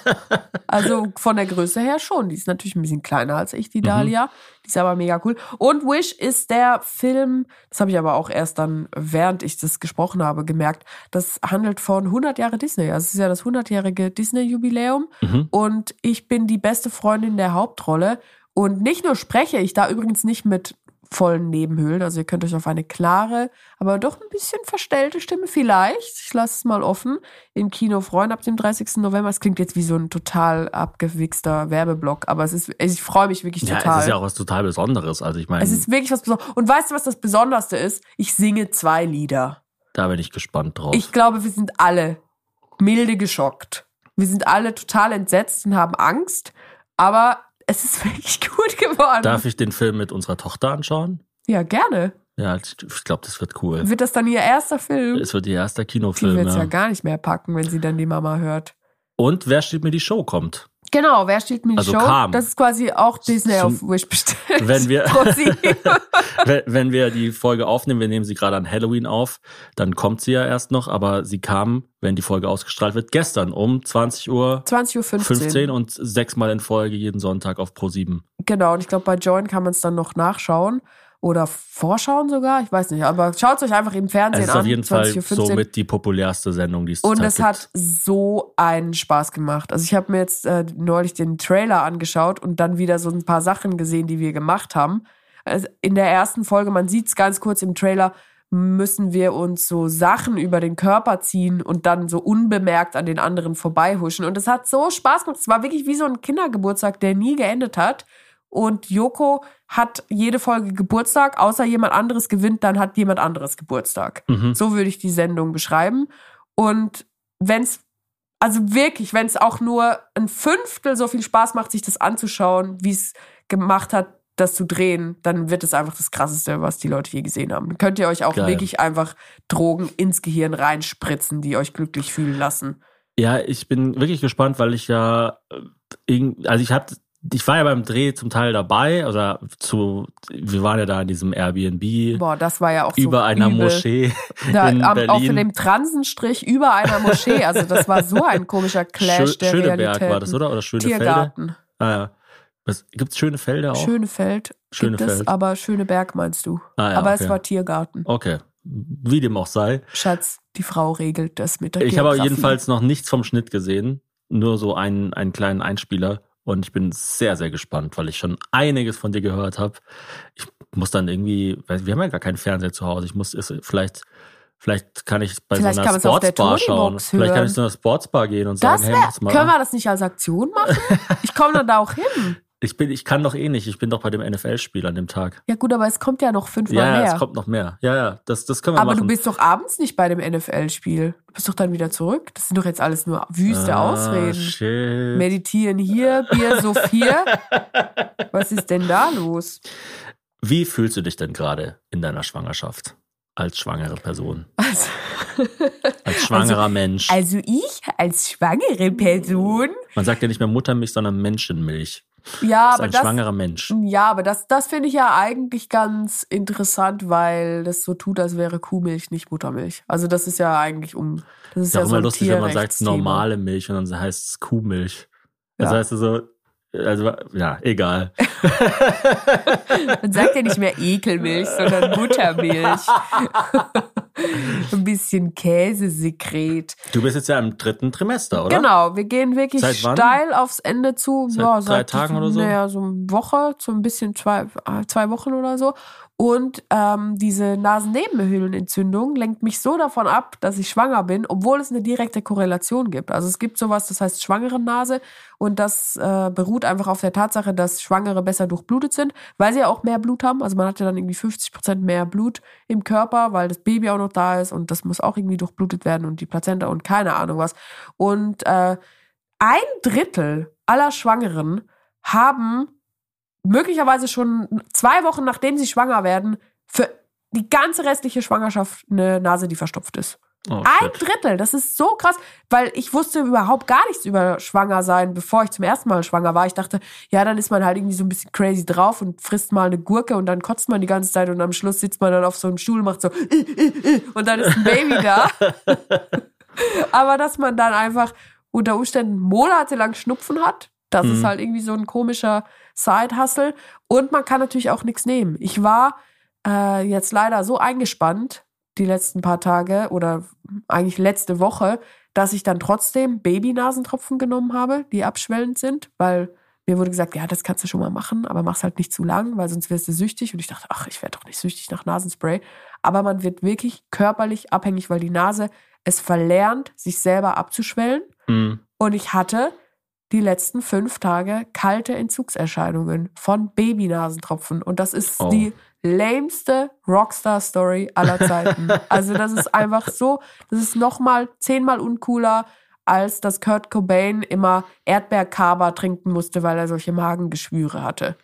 Also von der Größe her schon. Die ist natürlich ein bisschen kleiner als ich, die Mhm. Dahlia. Die ist aber mega cool. Und Wish ist der Film, das habe ich aber auch erst dann, während ich das gesprochen habe, gemerkt, das handelt von 100 Jahre Disney. Also es ist ja das 100-jährige Disney-Jubiläum. Mhm. Und ich bin die beste Freundin der Hauptrolle. Und nicht nur spreche ich da übrigens nicht mit vollen Nebenhöhlen. Also ihr könnt euch auf eine klare, aber doch ein bisschen verstellte Stimme vielleicht, ich lasse es mal offen, im Kino freuen ab dem 30. November. Es klingt jetzt wie so ein total abgewichster Werbeblock, aber es ist, ich freue mich wirklich Ja, total. es ist ja auch was total Besonderes. Also ich meine, es ist wirklich was Besonderes. Und weißt du, was das Besonderste ist? Ich singe zwei Lieder. da bin ich gespannt drauf. Ich glaube, wir sind alle milde geschockt. Wir sind alle total entsetzt und haben Angst, aber es ist wirklich gut geworden. Darf ich den Film mit unserer Tochter anschauen? ja, gerne. Ja, ich glaube, das wird cool. Wird das dann ihr erster Film? Es wird ihr erster Die Kinofilm. wird es ja Ja. gar nicht mehr packen, wenn sie dann die Mama hört. Und wer steht mir die Show kommt? Genau, wer steht mir die Also Show? kam. Das ist quasi auch Disney Zum- auf Wish bestellt. Wenn wir- wenn, wenn wir die Folge aufnehmen, wir nehmen sie gerade an Halloween auf, dann kommt sie ja erst noch, aber sie kam, wenn die Folge ausgestrahlt wird, gestern um 20 Uhr 20.15 Uhr. 15 und sechsmal in Folge jeden Sonntag auf Pro 7. Genau, und ich glaube, bei Join kann man es dann noch nachschauen. Oder vorschauen sogar, ich weiß nicht. Aber schaut es euch einfach im Es Fernsehen ist an. auf jeden Fall 20.15 Uhr. somit die populärste Sendung, die es Und es hat so einen Spaß gemacht. Also ich habe mir jetzt äh, neulich den Trailer angeschaut und dann wieder so ein paar Sachen gesehen, die wir gemacht haben. Also in der ersten Folge, man sieht es ganz kurz im Trailer, müssen wir uns so Sachen über den Körper ziehen und dann so unbemerkt an den anderen vorbeihuschen. Und es hat so Spaß gemacht. Es war wirklich wie so ein Kindergeburtstag, der nie geendet hat. Und Joko hat jede Folge Geburtstag, außer jemand anderes gewinnt, dann hat jemand anderes Geburtstag. Mhm. So würde ich die Sendung beschreiben. Und wenn's, also wirklich, wenn es auch nur ein Fünftel so viel Spaß macht, sich das anzuschauen, wie es gemacht hat, das zu drehen, dann wird es einfach das Krasseste, was die Leute je gesehen haben. Dann könnt ihr euch auch Geil. wirklich einfach Drogen ins Gehirn reinspritzen, die euch glücklich fühlen lassen. Ja, ich bin wirklich gespannt, weil ich ja, äh, also ich hab, ich war ja beim Dreh zum Teil dabei, oder zu, wir waren ja da in diesem Airbnb Boah, das war ja auch so über einer übel. Moschee Da, in am, Berlin. auf dem Transenstrich über einer Moschee. Also das war so ein komischer Clash Schö der Schöneberg war das, oder? Oder Schönefelde? Tiergarten. Ah, ja. Was, gibt's Schönefelde auch? Schönefeld gibt es, Schönefeld. aber Schöneberg meinst du. Ah, ja, aber okay. es war Tiergarten. Okay. Wie dem auch sei. Schatz, die Frau regelt das mit der Ich habe jedenfalls noch nichts vom Schnitt gesehen. Nur so einen, einen kleinen Einspieler. Und ich bin sehr, sehr gespannt, weil ich schon einiges von dir gehört habe. Ich muss dann irgendwie, wir haben ja gar keinen Fernseher zu Hause. Ich muss es vielleicht, vielleicht kann ich bei Vielleicht so einer Sportsbar schauen. Vielleicht kann ich zu einer Sportsbar gehen und Das sagen, wär, hey, mal. können wir das nicht als Aktion machen? Ich komme dann da auch hin. Ich bin, ich kann doch eh nicht. Ich bin doch bei dem NFL-Spiel an dem Tag. Ja gut, aber es kommt ja noch fünfmal Ja, ja, mehr. es kommt noch mehr. Ja, ja, das, das können wir aber machen. du bist doch abends nicht bei dem NFL-Spiel. Du bist doch dann wieder zurück. Das sind doch jetzt alles nur wüste ah, Ausreden. Shit. Meditieren hier, Bier so vier. Was ist denn da los? Wie fühlst du dich denn gerade in deiner Schwangerschaft? Als schwangere Person? Also, Als schwangerer Mensch? also ich als schwangere Person. Man sagt ja nicht mehr Muttermilch, sondern Menschenmilch. Ja, Das ist aber ein das, schwangerer Mensch. Ja, aber das, das finde ich ja eigentlich ganz interessant, weil das so tut, als wäre Kuhmilch nicht Muttermilch. Also das ist ja eigentlich um. Das ist ja ja auch so immer lustig, wenn man sagt normale Milch und dann heißt es Kuhmilch. Das Ja. heißt so, also, ja, egal. Man sagt ja nicht mehr Ekelmilch, sondern Muttermilch. Ein bisschen Käsesekret. Du bist jetzt ja im dritten Trimester, oder? Genau, wir gehen wirklich steil aufs Ende zu. Seit drei Tagen oder so? Naja, so eine Woche, so ein bisschen zwei, äh, zwei Wochen oder so. Und ähm, diese Nasennebenhöhlenentzündung lenkt mich so davon ab, dass ich schwanger bin, obwohl es eine direkte Korrelation gibt. Also es gibt sowas, das heißt schwangere Nase und das äh, beruht einfach auf der Tatsache, dass Schwangere besser durchblutet sind, weil sie ja auch mehr Blut haben. Also man hat ja dann irgendwie 50 Prozent mehr Blut im Körper, weil das Baby auch noch da ist und das muss auch irgendwie durchblutet werden und die Plazenta und keine Ahnung was. Und äh, ein Drittel aller Schwangeren haben möglicherweise schon zwei Wochen nachdem sie schwanger werden, für die ganze restliche Schwangerschaft eine Nase, die verstopft ist. Oh, Ein. Drittel, das ist so krass, weil ich wusste überhaupt gar nichts über schwanger sein, bevor ich zum ersten Mal schwanger war. Ich dachte, ja, dann ist man halt irgendwie so ein bisschen crazy drauf und frisst mal eine Gurke und dann kotzt man die ganze Zeit und am Schluss sitzt man dann auf so einem Stuhl und macht so und dann ist ein Baby da. Aber dass man dann einfach unter Umständen monatelang Schnupfen hat, das ist Mhm. halt irgendwie so ein komischer Side-Hustle. Und man kann natürlich auch nichts nehmen. Ich war äh, jetzt leider so eingespannt die letzten paar Tage oder eigentlich letzte Woche, dass ich dann trotzdem Babynasentropfen genommen habe, die abschwellend sind, weil mir wurde gesagt, ja, das kannst du schon mal machen, aber mach's halt nicht zu lang, weil sonst wirst du süchtig. Und ich dachte, ach, ich werde doch nicht süchtig nach Nasenspray. Aber man wird wirklich körperlich abhängig, weil die Nase es verlernt, sich selber abzuschwellen. Mm. Und ich hatte die letzten fünf Tage kalte Entzugserscheinungen von Babynasentropfen. Und das ist Oh. die lameste Rockstar-Story aller Zeiten. also das ist einfach so, das ist nochmal zehnmal uncooler, als dass Kurt Cobain immer Erdbeerkaba trinken musste, weil er solche Magengeschwüre hatte.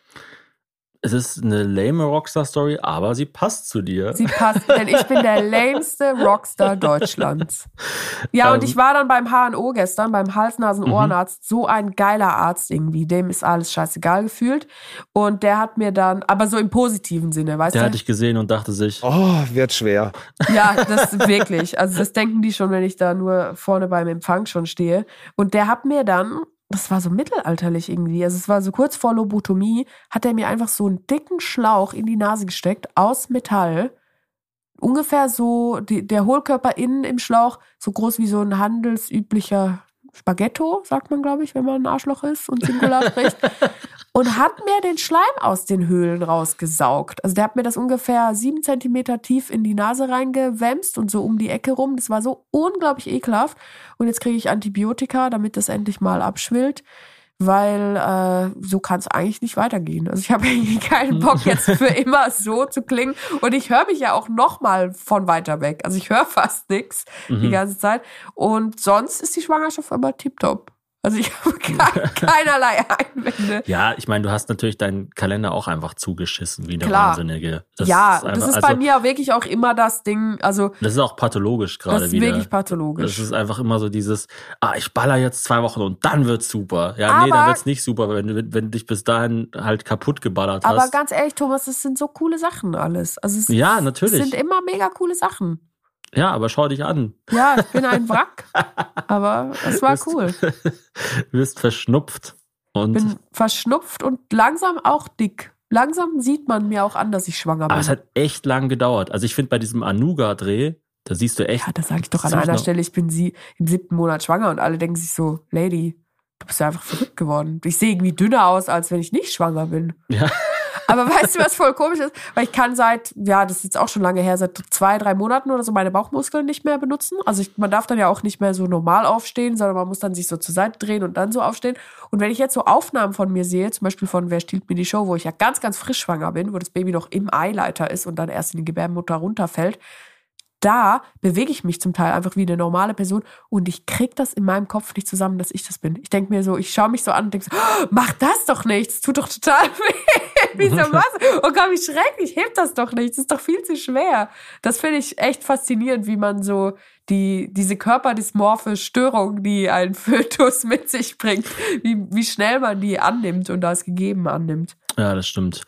Es ist eine lame Rockstar-Story, aber sie passt zu dir. Sie passt, denn ich bin der lameste Rockstar Deutschlands. Ja, und Ähm. ich war dann beim HNO gestern, beim Hals-Nasen-Ohrenarzt, so ein geiler Arzt irgendwie. Dem ist alles scheißegal gefühlt. Und der hat mir dann, aber so im positiven Sinne, weißt Der du? hat dich gesehen und dachte sich, Oh, wird schwer. Ja, das wirklich. Also das denken die schon, wenn ich da nur vorne beim Empfang schon stehe. Und der hat mir dann, das war so mittelalterlich irgendwie, also es war so kurz vor Lobotomie, hat er mir einfach so einen dicken Schlauch in die Nase gesteckt aus Metall. Ungefähr so, die, der Hohlkörper innen im Schlauch, so groß wie so ein handelsüblicher Spaghetto, sagt man, glaube ich, wenn man ein Arschloch ist und Singular spricht. Und hat mir den Schleim aus den Höhlen rausgesaugt. Also der hat mir das ungefähr sieben Zentimeter tief in die Nase reingewämst und so um die Ecke rum. Das war so unglaublich ekelhaft. Und jetzt kriege ich Antibiotika, damit das endlich mal abschwillt. Weil äh, so kann es eigentlich nicht weitergehen. Also ich habe irgendwie keinen Bock jetzt für immer so zu klingen und ich höre mich ja auch noch mal von weiter weg. Also ich höre fast nichts die Mhm. ganze Zeit und sonst ist die Schwangerschaft immer tipptopp. Also ich habe ke- keinerlei Einwände. Ja, ich meine, du hast natürlich deinen Kalender auch einfach zugeschissen, wie eine Klar. Wahnsinnige. ja, ist das einfach- ist bei also, mir wirklich auch immer das Ding, also Das ist auch pathologisch gerade das ist wieder. wirklich pathologisch. Das ist einfach immer so dieses, ah, ich baller jetzt zwei Wochen und dann wird's super. Ja, nee, Aber- dann wird's nicht super, wenn du, wenn du dich bis dahin halt kaputt geballert Aber hast. ganz ehrlich, Thomas, das sind so coole Sachen alles. Also es, Ja, natürlich. Es sind immer mega coole Sachen. Ja, aber schau dich an. Ja, ich bin ein Wrack, aber es war Bist- cool. Du bist verschnupft. Und Bin verschnupft und langsam auch dick. Langsam sieht man mir auch an, dass ich schwanger bin. aber es hat echt lang gedauert. Also ich finde bei diesem Anuga-Dreh, da siehst du echt. ja, das sage ich doch an einer noch- Stelle. Ich bin sie im siebten Monat schwanger und alle denken sich so, Lady, du bist ja einfach verrückt geworden. Ich sehe irgendwie dünner aus, als wenn ich nicht schwanger bin. Ja. Aber weißt du, was voll komisch ist? Weil ich kann seit, ja, das ist jetzt auch schon lange her, seit zwei, drei Monaten oder so meine Bauchmuskeln nicht mehr benutzen. Also ich, man darf dann ja auch nicht mehr so normal aufstehen, sondern man muss dann sich so zur Seite drehen und dann so aufstehen. Und wenn ich jetzt so Aufnahmen von mir sehe, zum Beispiel von Wer stiehlt mir die Show, wo ich ja ganz, ganz frisch schwanger bin, wo das Baby noch im Eileiter ist und dann erst in die Gebärmutter runterfällt, da bewege ich mich zum Teil einfach wie eine normale Person und ich krieg das in meinem Kopf nicht zusammen, dass ich das bin. Ich denke mir so, ich schaue mich so an und denke so, "Oh, mach das doch nicht, das tut doch total weh. Wieso was? Oh Gott, wie schrecklich, hebt das doch nicht, das ist doch viel zu schwer. Das finde ich echt faszinierend, wie man so die, diese körperdysmorphe Störung, die ein Fötus mit sich bringt, wie, wie schnell man die annimmt und als gegeben annimmt. Ja, das stimmt.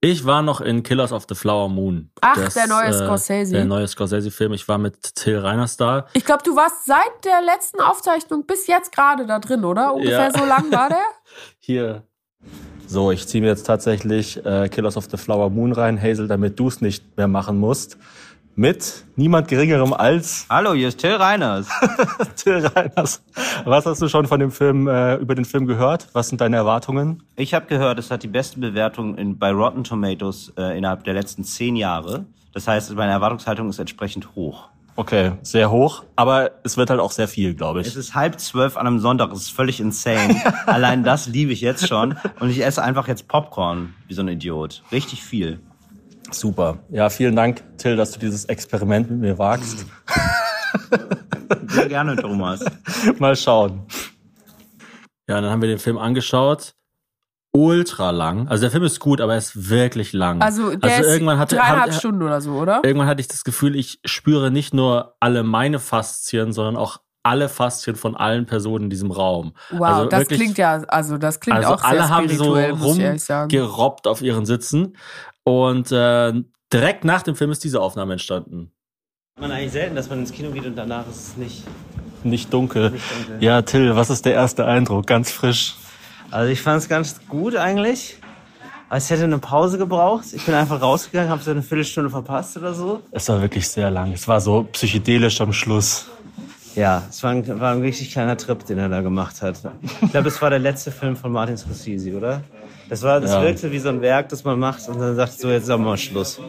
Ich war noch in Killers of the Flower Moon. Ach, der neue Scorsese. Der neue Scorsese-Film. Ich war mit Till Reiners da. Ich glaube, du warst seit der letzten Aufzeichnung bis jetzt gerade da drin, oder? Ungefähr Ja. so lang war der? Hier. So, ich ziehe mir jetzt tatsächlich äh, Killers of the Flower Moon rein, Hazel, damit du es nicht mehr machen musst. Mit niemand geringerem als Hallo, hier ist Till Reiners. Till Reiners. Was hast du schon von dem Film, äh, über den Film gehört? Was sind deine Erwartungen? Ich habe gehört, es hat die beste Bewertung in, bei Rotten Tomatoes äh, innerhalb der letzten zehn Jahre. Das heißt, meine Erwartungshaltung ist entsprechend hoch. Okay, sehr hoch, aber es wird halt auch sehr viel, glaube Es ich. ist halb zwölf an einem Sonntag, es ist völlig insane. Allein das liebe ich jetzt schon. Und ich esse einfach jetzt Popcorn, wie so ein Idiot. Richtig viel. Super. Ja, vielen Dank, Till, dass du dieses Experiment mit mir wagst. Sehr gerne, Thomas. Mal schauen. Ja, dann haben wir den Film angeschaut. Ultra lang. Also der Film ist gut, aber er ist wirklich lang. Also der ist irgendwann hatte, dreieinhalb hab- Stunden oder so, oder? Irgendwann hatte ich das Gefühl, ich spüre nicht nur alle meine Faszien, sondern auch alle Faszien von allen Personen in diesem Raum. Wow, also das wirklich- klingt ja, also das klingt Also auch sehr alle haben so rumgerobbt auf ihren Sitzen. Und äh, direkt nach dem Film ist diese Aufnahme entstanden. Man eigentlich selten, dass man ins Kino geht und danach ist es nicht. Nicht dunkel. Nicht dunkel. Ja, Till, was ist der erste Eindruck? Ganz frisch. Also ich fand es ganz gut eigentlich. Aber es hätte eine Pause gebraucht. Ich bin einfach rausgegangen, habe so eine Viertelstunde verpasst oder so. Es war wirklich sehr lang. Es war so psychedelisch am Schluss. Ja, es war ein, war ein richtig kleiner Trip, den er da gemacht hat. Ich glaube, das war der letzte Film von Martin Scorsese, oder? Das war, das Ja. wirkte wie so ein Werk, das man macht und dann sagt so, jetzt ist aber mal Schluss.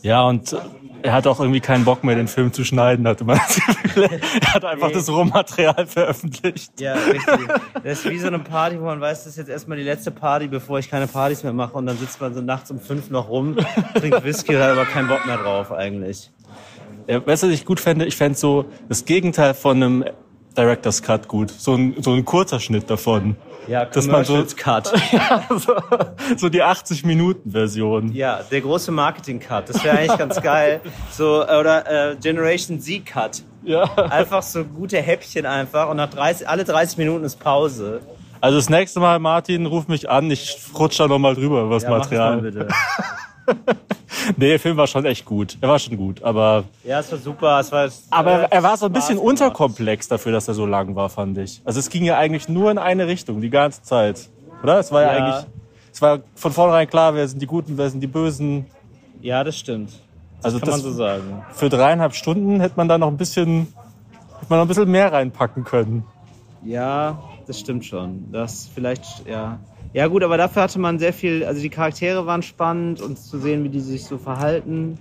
Ja, und er hat auch irgendwie keinen Bock mehr, den Film zu schneiden, hatte man das Gefühl. Er hat einfach Nee. das Rohmaterial veröffentlicht. Ja, richtig. Das ist wie so eine Party, wo man weiß, das ist jetzt erstmal die letzte Party, bevor ich keine Partys mehr mache und dann sitzt man so nachts um fünf noch rum, trinkt Whisky und hat aber keinen Bock mehr drauf eigentlich. Ja, weißt du, was ich gut fände? Ich fände so das Gegenteil von einem Director's Cut gut. So ein, so ein kurzer Schnitt davon. Ja, Dass man so- Cut. Ja, so, so die 80-Minuten-Version. Ja, der große Marketing-Cut. Das wäre eigentlich ganz geil. So, oder äh, Generation Z-Cut. Ja. Einfach so gute Häppchen einfach und nach 30, alle 30 Minuten ist Pause. Also das nächste Mal, Martin, ruf mich an. Ich rutsch da nochmal drüber über das Ja, mach das mal Material. bitte. Nee, der Film war schon echt gut. Er war schon gut, aber Ja, es war super. Es war, aber äh, er war so ein bisschen Spaß unterkomplex dafür, dass er so lang war, fand ich. Also es ging ja eigentlich nur in eine Richtung die ganze Zeit, oder? Es war ja, Ja. eigentlich, es war von vornherein klar, wer sind die Guten, wer sind die Bösen. Ja, das stimmt. Das Also kann das- man so sagen. Für dreieinhalb Stunden hätte man da noch ein bisschen, hätte man noch ein bisschen mehr reinpacken können. Ja, das stimmt schon. Das vielleicht, ja. Ja gut, aber dafür hatte man sehr viel, also die Charaktere waren spannend und zu sehen, wie die sich so verhalten.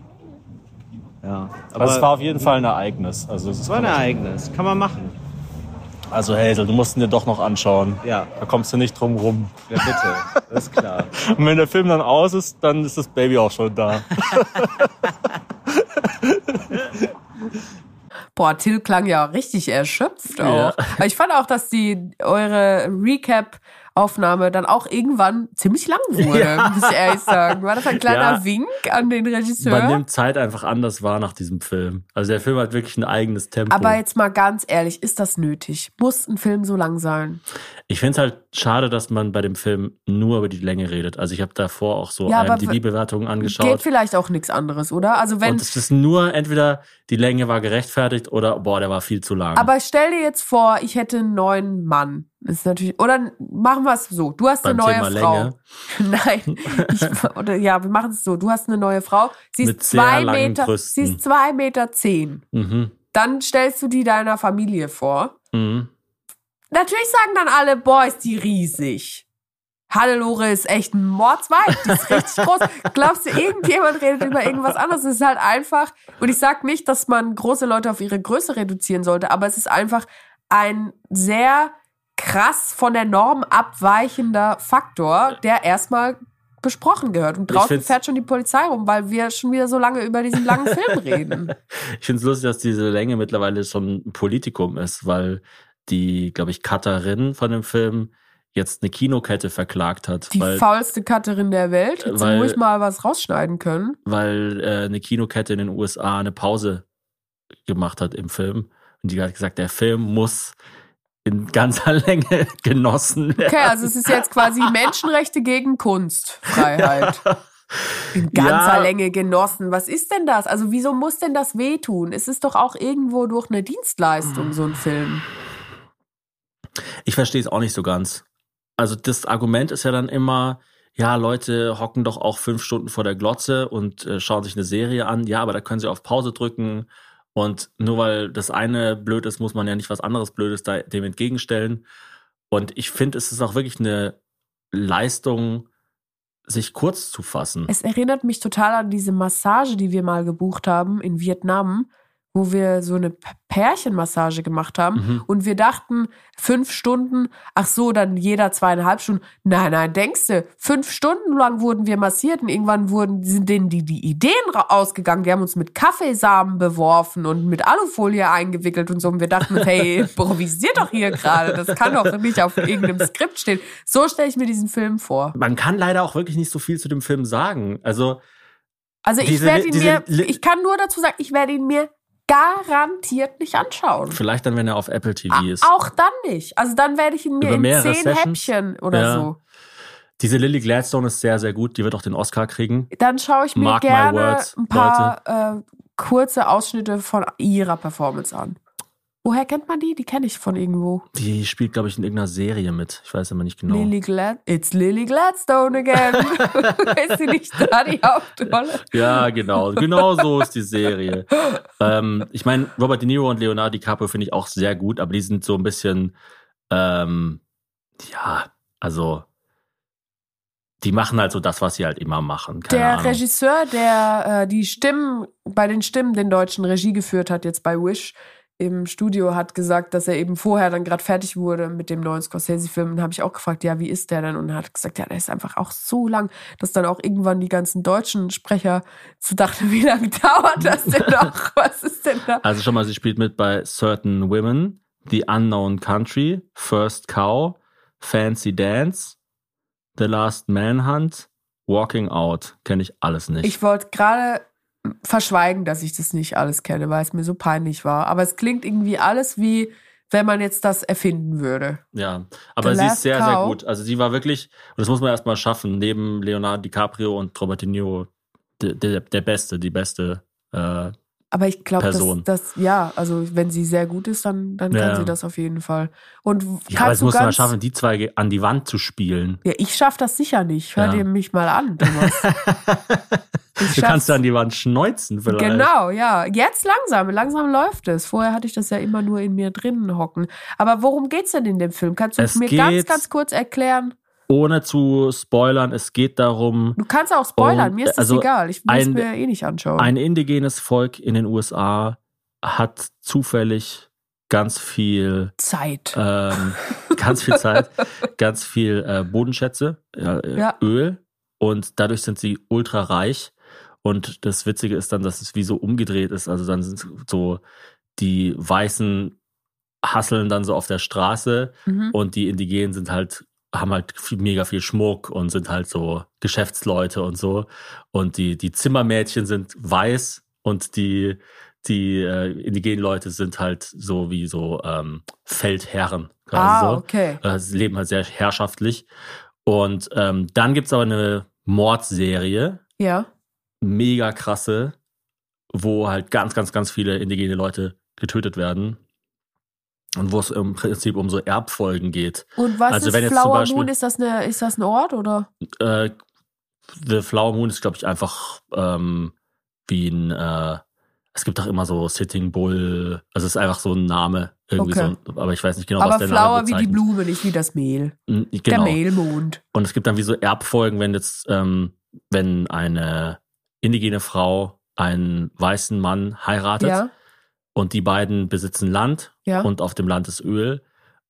Ja, Aber es war auf jeden Fall ein Ereignis. Also es war ein Ereignis. Kann man machen. Also Hazel, du musst ihn dir doch noch anschauen. Ja, Da kommst du nicht drum rum. ja bitte. Das ist klar. Und wenn der Film dann aus ist, dann ist das Baby auch schon da. Boah, Till klang ja richtig erschöpft Ja. auch. Aber ich fand auch, dass die eure Recap-Aufnahme dann auch irgendwann ziemlich lang wurde, Ja. muss ich ehrlich sagen. War das ein kleiner Ja. Wink an den Regisseur? Man nimmt Zeit einfach anders wahr nach diesem Film. Also der Film hat wirklich ein eigenes Tempo. Aber jetzt mal ganz ehrlich, ist das nötig? Muss ein Film so lang sein? Ich finde es halt schade, dass man bei dem Film nur über die Länge redet. Also ich habe davor auch so Ja, IMDb-Bewertungen Geht angeschaut. vielleicht auch nichts anderes, oder? Also wenn Und es ist nur entweder die Länge war gerechtfertigt oder boah, der war viel zu lang. Aber stell dir jetzt vor, ich hätte einen neuen Mann. Das ist natürlich, oder machen wir es so. Du hast Beim eine neue Thema Frau. Länge. Nein. Ich, oder, ja, wir machen es so. Du hast eine neue Frau. Sie ist Mit zwei Meter, Brüsten. sie ist zwei Meter zehn. Mhm. Dann stellst du die deiner Familie vor. Mhm. Natürlich sagen dann alle, boah, ist die riesig. Hannelore ist echt ein Mordsweib, die ist richtig groß. Glaubst du, irgendjemand redet über irgendwas anderes? Es ist halt einfach, und ich sag nicht, dass man große Leute auf ihre Größe reduzieren sollte, aber es ist einfach ein sehr krass von der Norm abweichender Faktor, der erstmal besprochen gehört. Und draußen fährt schon die Polizei rum, weil wir schon wieder so lange über diesen langen Film reden. Ich finde es lustig, dass diese Länge mittlerweile schon ein Politikum ist, weil die, glaube ich, Cutterin von dem Film jetzt eine Kinokette verklagt hat, Die weil, faulste Cutterin der Welt. Jetzt weil- muss ich mal was rausschneiden können. weil äh, eine Kinokette in den USA eine Pause gemacht hat im Film. Und die hat gesagt, der Film muss in ganzer Länge genossen werden. Okay, also es ist jetzt quasi Menschenrechte gegen Kunstfreiheit. In ganzer Ja. Länge genossen. Was ist denn das? Also wieso muss denn das wehtun? Es ist doch auch irgendwo durch eine Dienstleistung, so ein Film. Ich verstehe es auch nicht so ganz. Also das Argument ist ja dann immer, ja, Leute hocken doch auch fünf Stunden vor der Glotze und äh, schauen sich eine Serie an. Ja, aber da können sie auf Pause drücken. Und nur weil das eine blöd ist, muss man ja nicht was anderes Blödes da, dem entgegenstellen. Und ich finde, es ist auch wirklich eine Leistung, sich kurz zu fassen. Es erinnert mich total an diese Massage, die wir mal gebucht haben in Vietnam, wo wir so eine Pärchenmassage gemacht haben. Mhm. Und wir dachten, fünf Stunden, ach so, dann jeder zweieinhalb Stunden. Nein, nein, denkst du, fünf Stunden lang wurden wir massiert und irgendwann wurden, sind denen die, die Ideen ausgegangen. Die haben uns mit Kaffeesamen beworfen und mit Alufolie eingewickelt und so. Und wir dachten, hey, improvisiert doch hier gerade. Das kann doch nicht auf irgendeinem Skript stehen. So stelle ich mir diesen Film vor. Man kann leider auch wirklich nicht so viel zu dem Film sagen. Also, Also ich werde ihn mir, ich kann nur dazu sagen, ich werde ihn mir garantiert nicht anschauen. vielleicht dann, wenn er auf Apple TV ist. Auch dann nicht. Also dann werde ich ihn mir in zehn Sessions? Häppchen oder Ja. so. Diese Lily Gladstone ist sehr, sehr gut. Die wird auch den Oscar kriegen. Dann schaue ich mir Mark gerne words, ein paar äh, kurze Ausschnitte von ihrer Performance an. Woher kennt man die? Die kenne ich von irgendwo. Die spielt, glaube ich, in irgendeiner Serie mit. Ich weiß aber nicht genau. Lily Glad It's Lily Gladstone again. ist sie nicht da, die Hauptrolle? Ja, genau. Genau so ist die Serie. ähm, ich meine, Robert De Niro und Leonardo DiCaprio finde ich auch sehr gut, aber die sind so ein bisschen, ähm, ja, also die machen halt so das, was sie halt immer machen. Keine Der Ahnung. Regisseur, der äh, die Stimmen, bei den Stimmen den deutschen Regie geführt hat, jetzt bei Wish im Studio, hat gesagt, dass er eben vorher dann gerade fertig wurde mit dem neuen Scorsese-Film. Und habe ich auch gefragt, ja, wie ist der denn? Und er hat gesagt, ja, der ist einfach auch so lang, dass dann auch irgendwann die ganzen deutschen Sprecher so dachten, wie lange dauert das denn noch? Was ist denn da? Also schon mal, sie spielt mit bei Certain Women, The Unknown Country, First Cow, Fancy Dance, The Last Manhunt, Walking Out. Kenne ich alles nicht. Ich wollte gerade verschweigen, dass ich das nicht alles kenne, weil es mir so peinlich war. Aber es klingt irgendwie alles wie, wenn man jetzt das erfinden würde. Ja, aber The sie ist sehr, sehr Cow. gut. Also sie war wirklich, und das muss man erstmal schaffen, neben Leonardo DiCaprio und Robert De Niro, der, der, der Beste, die beste. Äh, Aber ich glaube, dass, dass, ja, also wenn sie sehr gut ist, dann, dann Ja. kann sie das auf jeden Fall. Und ja, aber es muss man schaffen, die zwei an die Wand zu spielen. Ja, ich schaff das sicher nicht. Hör Ja. dir mich mal an, Thomas. Du kannst an die Wand schneuzen vielleicht. Genau, ja. Jetzt langsam, langsam läuft es. Vorher hatte ich das ja immer nur in mir drinnen hocken. Aber worum geht's denn in dem Film? Kannst du Es mir ganz, geht- ganz kurz erklären? Ohne zu spoilern, es geht darum, Du kannst auch spoilern, Und, mir ist das also, egal. Ich will es ein- mir eh nicht anschauen. ein indigenes Volk in den USA hat zufällig ganz viel Zeit. ähm, ganz viel Zeit, ganz viel äh, Bodenschätze, äh, Ja. Öl und dadurch sind sie ultra reich. Und das Witzige ist dann, dass es wie so umgedreht ist. Also dann sind so die Weißen hasseln dann so auf der Straße Mhm. und die Indigenen sind halt haben halt viel, mega viel Schmuck und sind halt so Geschäftsleute und so. Und die, die Zimmermädchen sind weiß und die, die äh, indigenen Leute sind halt so wie so ähm, Feldherren. Ah, so. okay. Äh, Sie leben halt sehr herrschaftlich. Und ähm, dann gibt's aber eine Mordserie, Ja. mega krasse, wo halt ganz, ganz, ganz viele indigene Leute getötet werden. Und wo es im Prinzip um so Erbfolgen geht. Und was Also ist wenn jetzt zum Flower Beispiel- Moon? Ist das, eine, ist das ein Ort oder? Äh, The Flower Moon ist, glaube ich, einfach ähm, wie ein, äh, es gibt auch immer so Sitting Bull, also es ist einfach so ein Name, irgendwie Okay. so, aber ich weiß nicht genau, was Aber der Flower Name wie die. Blume, nicht wie das Mehl. N- Der Genau. Mehlmond. Und es gibt dann wie so Erbfolgen, wenn jetzt, ähm, wenn eine indigene Frau einen weißen Mann heiratet Ja. Und die beiden besitzen Land Ja. und auf dem Land ist Öl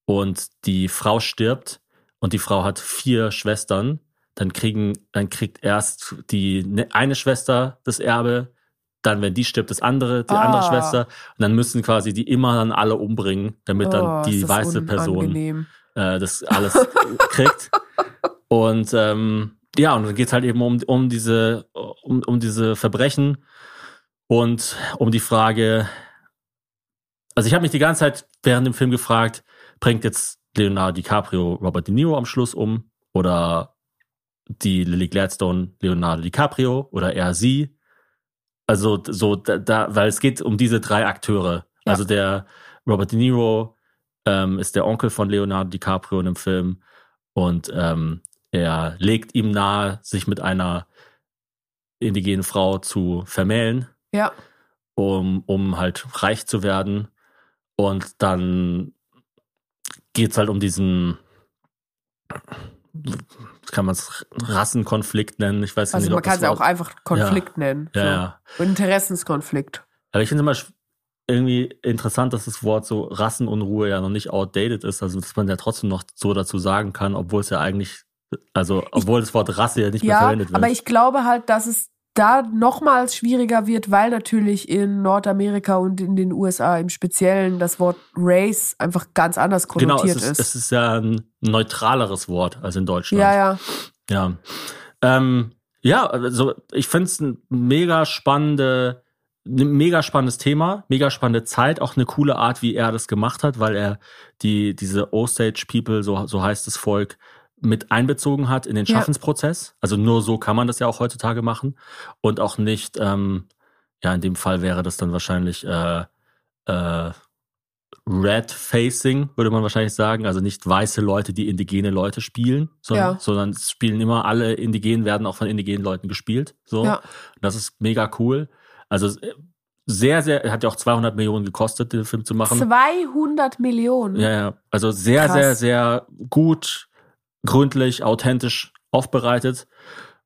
und die Frau stirbt und die Frau hat vier Schwestern, dann kriegen, dann kriegt erst die ne- eine Schwester das Erbe, dann wenn die stirbt, das andere, die andere Ah. Schwester und dann müssen quasi die immer dann alle umbringen, damit Oh, dann die weiße Person äh, das alles kriegt. Und ähm, ja, und dann geht's halt eben um, um diese, um, um diese Verbrechen und um die Frage, also ich habe mich die ganze Zeit während dem Film gefragt, bringt jetzt Leonardo DiCaprio Robert De Niro am Schluss um oder die Lily Gladstone Leonardo DiCaprio oder er sie? Also so da, da weil es geht um diese drei Akteure. Ja. Also der Robert De Niro ähm, ist der Onkel von Leonardo DiCaprio in dem Film und ähm, er legt ihm nahe, sich mit einer indigenen Frau zu vermählen Ja. um, um halt reich zu werden. Und dann geht's halt um diesen, kann man es Rassenkonflikt nennen. Ich weiß Also nicht, man ob kann es ja auch einfach Konflikt nennen. Ja, so. ja. Interessenskonflikt. Aber ich finde es immer irgendwie interessant, dass das Wort so Rassenunruhe ja noch nicht outdated ist. Also, dass man ja trotzdem noch so dazu sagen kann, obwohl es ja eigentlich, also, obwohl das Wort Rasse ja nicht mehr Ja, verwendet wird. aber ich glaube halt, dass es da nochmals schwieriger wird, weil natürlich in Nordamerika und in den USA im Speziellen das Wort Race einfach ganz anders genau, konnotiert es ist, ist. es ist ja ein neutraleres Wort als in Deutschland. Ja, ja. Ja. Ähm, ja, also ich finde es ein mega spannende, ein mega spannendes Thema, mega spannende Zeit, auch eine coole Art, wie er das gemacht hat, weil er die, diese Osage People, so, so heißt das Volk, mit einbezogen hat in den Ja. Schaffensprozess. Also nur so kann man das ja auch heutzutage machen. Und auch nicht, ähm, ja, in dem Fall wäre das dann wahrscheinlich äh, äh, Red Facing, würde man wahrscheinlich sagen. Also nicht weiße Leute, die indigene Leute spielen, sondern, Ja. sondern es spielen immer alle Indigenen, werden auch von indigenen Leuten gespielt. So. Ja. Das ist mega cool. Also äh, sehr, sehr, hat ja auch 200 Millionen gekostet, den Film zu machen. 200 Millionen. Ja, ja. Also sehr, Krass. sehr, sehr gut, gründlich, authentisch aufbereitet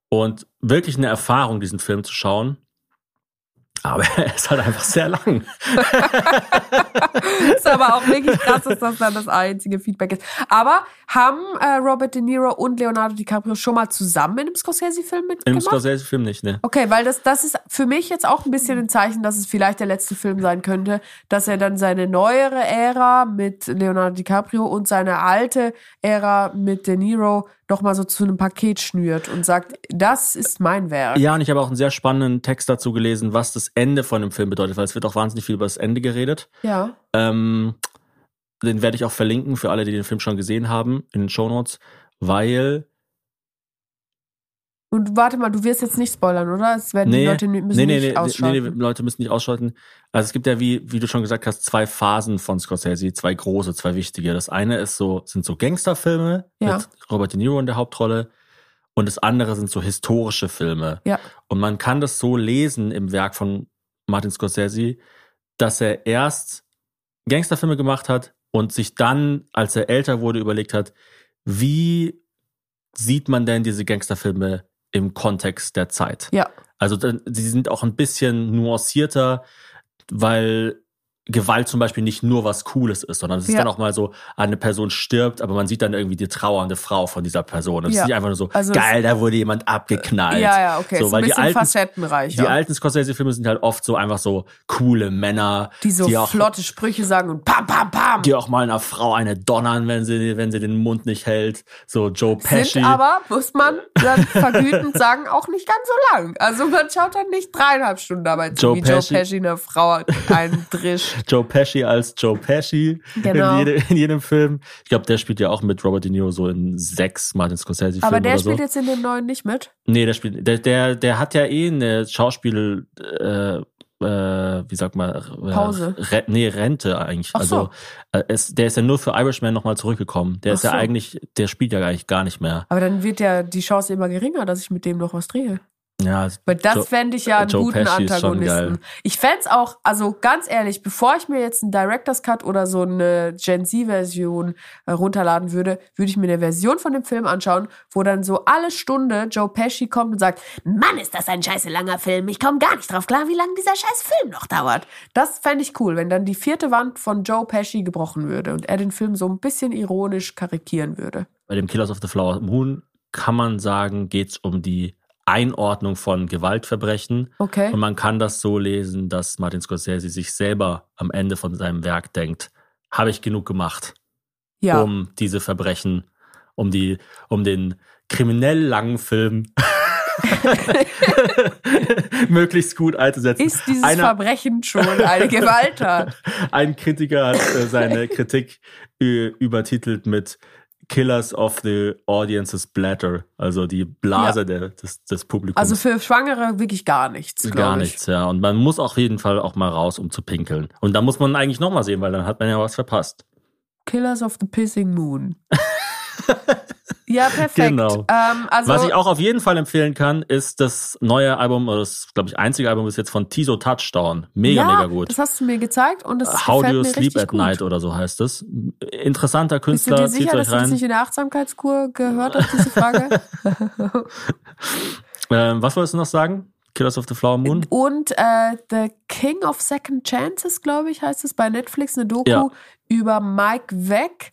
und wirklich eine Erfahrung, diesen Film zu schauen. Aber er ist halt einfach sehr lang. ist aber auch wirklich krass, dass das dann das einzige Feedback ist. Aber haben äh, Robert De Niro und Leonardo DiCaprio schon mal zusammen in einem Scorsese-Film Im mitgemacht? Scorsese-Film nicht, ne? Okay, weil das, das ist für mich jetzt auch ein bisschen ein Zeichen, dass es vielleicht der letzte Film sein könnte, dass er dann seine neuere Ära mit Leonardo DiCaprio und seine alte Ära mit De Niro noch mal so zu einem Paket schnürt und sagt, das ist mein Werk. Ja, und ich habe auch einen sehr spannenden Text dazu gelesen, was das Ende von dem Film bedeutet, weil es wird auch wahnsinnig viel über das Ende geredet. Ja. Ähm, den werde ich auch verlinken für alle, die den Film schon gesehen haben, in den Shownotes, weil Und warte mal, du wirst jetzt nicht spoilern, oder? Es werden die Nee, Leute müssen nee, nee, nicht nee, ausschalten. nee, nee, Leute müssen nicht ausschalten. Also es gibt ja, wie, wie du schon gesagt hast, zwei Phasen von Scorsese, zwei große, zwei wichtige. Das eine ist so, sind so Gangsterfilme Ja. mit Robert De Niro in der Hauptrolle. Und das andere sind so historische Filme. Ja. Und man kann das so lesen im Werk von Martin Scorsese, dass er erst Gangsterfilme gemacht hat und sich dann, als er älter wurde, überlegt hat, wie sieht man denn diese Gangsterfilme im Kontext der Zeit? Ja. Also sie sind auch ein bisschen nuancierter, weil Gewalt zum Beispiel nicht nur was Cooles ist, sondern es ist Ja. dann auch mal so, eine Person stirbt, aber man sieht dann irgendwie die trauernde Frau von dieser Person. Es Ja. ist nicht einfach nur so, Also es- geil, da wurde jemand abgeknallt. Ja, ja, okay. So, ist weil ein die bisschen alten, facettenreicher. die alten Scorsese-Filme sind halt oft so einfach so coole Männer, die so auch, flotte Sprüche sagen und pam, pam, pam. Die auch mal einer Frau eine donnern, wenn sie, wenn sie den Mund nicht hält. So Joe Pesci. Sind aber, muss man dann vergütend sagen, auch nicht ganz so lang. Also man schaut dann nicht dreieinhalb Stunden dabei zu, Joe wie Pesci. Joe Pesci eine Frau eindrischt. Joe Pesci als Joe Pesci Genau. in, jede, in jedem Film. Ich glaube, der spielt ja auch mit Robert De Niro so in sechs Martin Scorsese-Filmen Aber der oder so. spielt jetzt in den neuen nicht mit. Nee, der spielt, der, der, der hat ja eh eine Schauspiel, äh, äh, wie sagt man, äh, Pause. Re nee, Rente eigentlich. Ach so. Also äh, es, der ist ja nur für Irishman nochmal zurückgekommen. Der Ach ist ja so. eigentlich, der spielt ja eigentlich gar nicht mehr. Aber dann wird ja die Chance immer geringer, dass ich mit dem noch was drehe. Ja, Weil das fände ich ja einen Joe guten Pesci Antagonisten. Ich fände es auch, also ganz ehrlich, bevor ich mir jetzt einen Director's Cut oder so eine Gen Z-Version äh, runterladen würde, würde ich mir eine Version von dem Film anschauen, wo dann so alle Stunde Joe Pesci kommt und sagt, Mann, ist das ein scheiße langer Film. Ich komme gar nicht drauf klar, wie lange dieser scheiß Film noch dauert. Das fände ich cool, wenn dann die vierte Wand von Joe Pesci gebrochen würde und er den Film so ein bisschen ironisch karikieren würde. bei dem Killers of the Flower Moon kann man sagen, geht's um die Einordnung von Gewaltverbrechen. Okay. Und man kann das so lesen, dass Martin Scorsese sich selber am Ende von seinem Werk denkt, habe ich genug gemacht, Ja. um diese Verbrechen, um die, um den kriminell langen Film möglichst gut einzusetzen. Ist dieses Einer- Verbrechen schon eine Gewalttat? Ein Kritiker hat äh, seine Kritik äh, übertitelt mit Killers of the Audience's Bladder, also die Blase Ja. der, des, des Publikums. Also für Schwangere wirklich gar nichts, Gar ich. nichts, ja. Und man muss auf jeden Fall auch mal raus, um zu pinkeln. Und da muss man eigentlich nochmal sehen, weil dann hat man ja was verpasst. Killers of the Pissing Moon. ja, perfekt. Genau. Ähm, also, was ich auch auf jeden Fall empfehlen kann, ist das neue Album, oder das, glaube ich, einzige Album bis jetzt von Tiso Touchdown. Mega, ja, mega gut. Das hast du mir gezeigt und das How do you sleep at gut. night oder so heißt es. Interessanter Bist du Künstler, dir sicher, dass du das rein. nicht in der Achtsamkeitskur gehört hast, diese Frage? Ähm, was wolltest du noch sagen? Killers of the Flower Moon? Und äh, The King of Second Chances, glaube ich, heißt es bei Netflix, eine Doku Ja. über Mike Weck,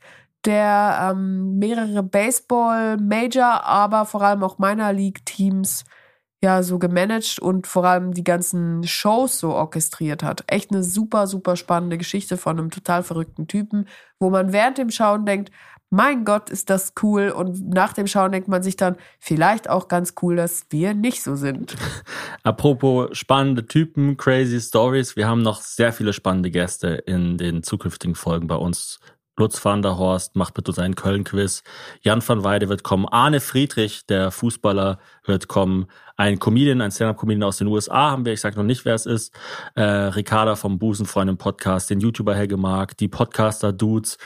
der ähm, mehrere Baseball-Major, aber vor allem auch Minor League-Teams ja so gemanagt und vor allem die ganzen Shows so orchestriert hat. Echt eine super, super spannende Geschichte von einem total verrückten Typen, wo man während dem Schauen denkt, mein Gott, ist das cool. Und nach dem Schauen denkt man sich dann, vielleicht auch ganz cool, dass wir nicht so sind. Apropos spannende Typen, crazy Stories. Wir haben noch sehr viele spannende Gäste in den zukünftigen Folgen bei uns. Lutz van der Horst macht bitte seinen Köln-Quiz. Jan van Weide wird kommen. Arne Friedrich, der Fußballer, wird kommen. Ein Comedian, ein Stand-Up-Comedian aus den USA haben wir. Ich sage noch nicht, wer es ist. Äh, Ricarda vom Busenfreundin-Podcast, den YouTuber Helge Mark, die Podcaster-Dudes.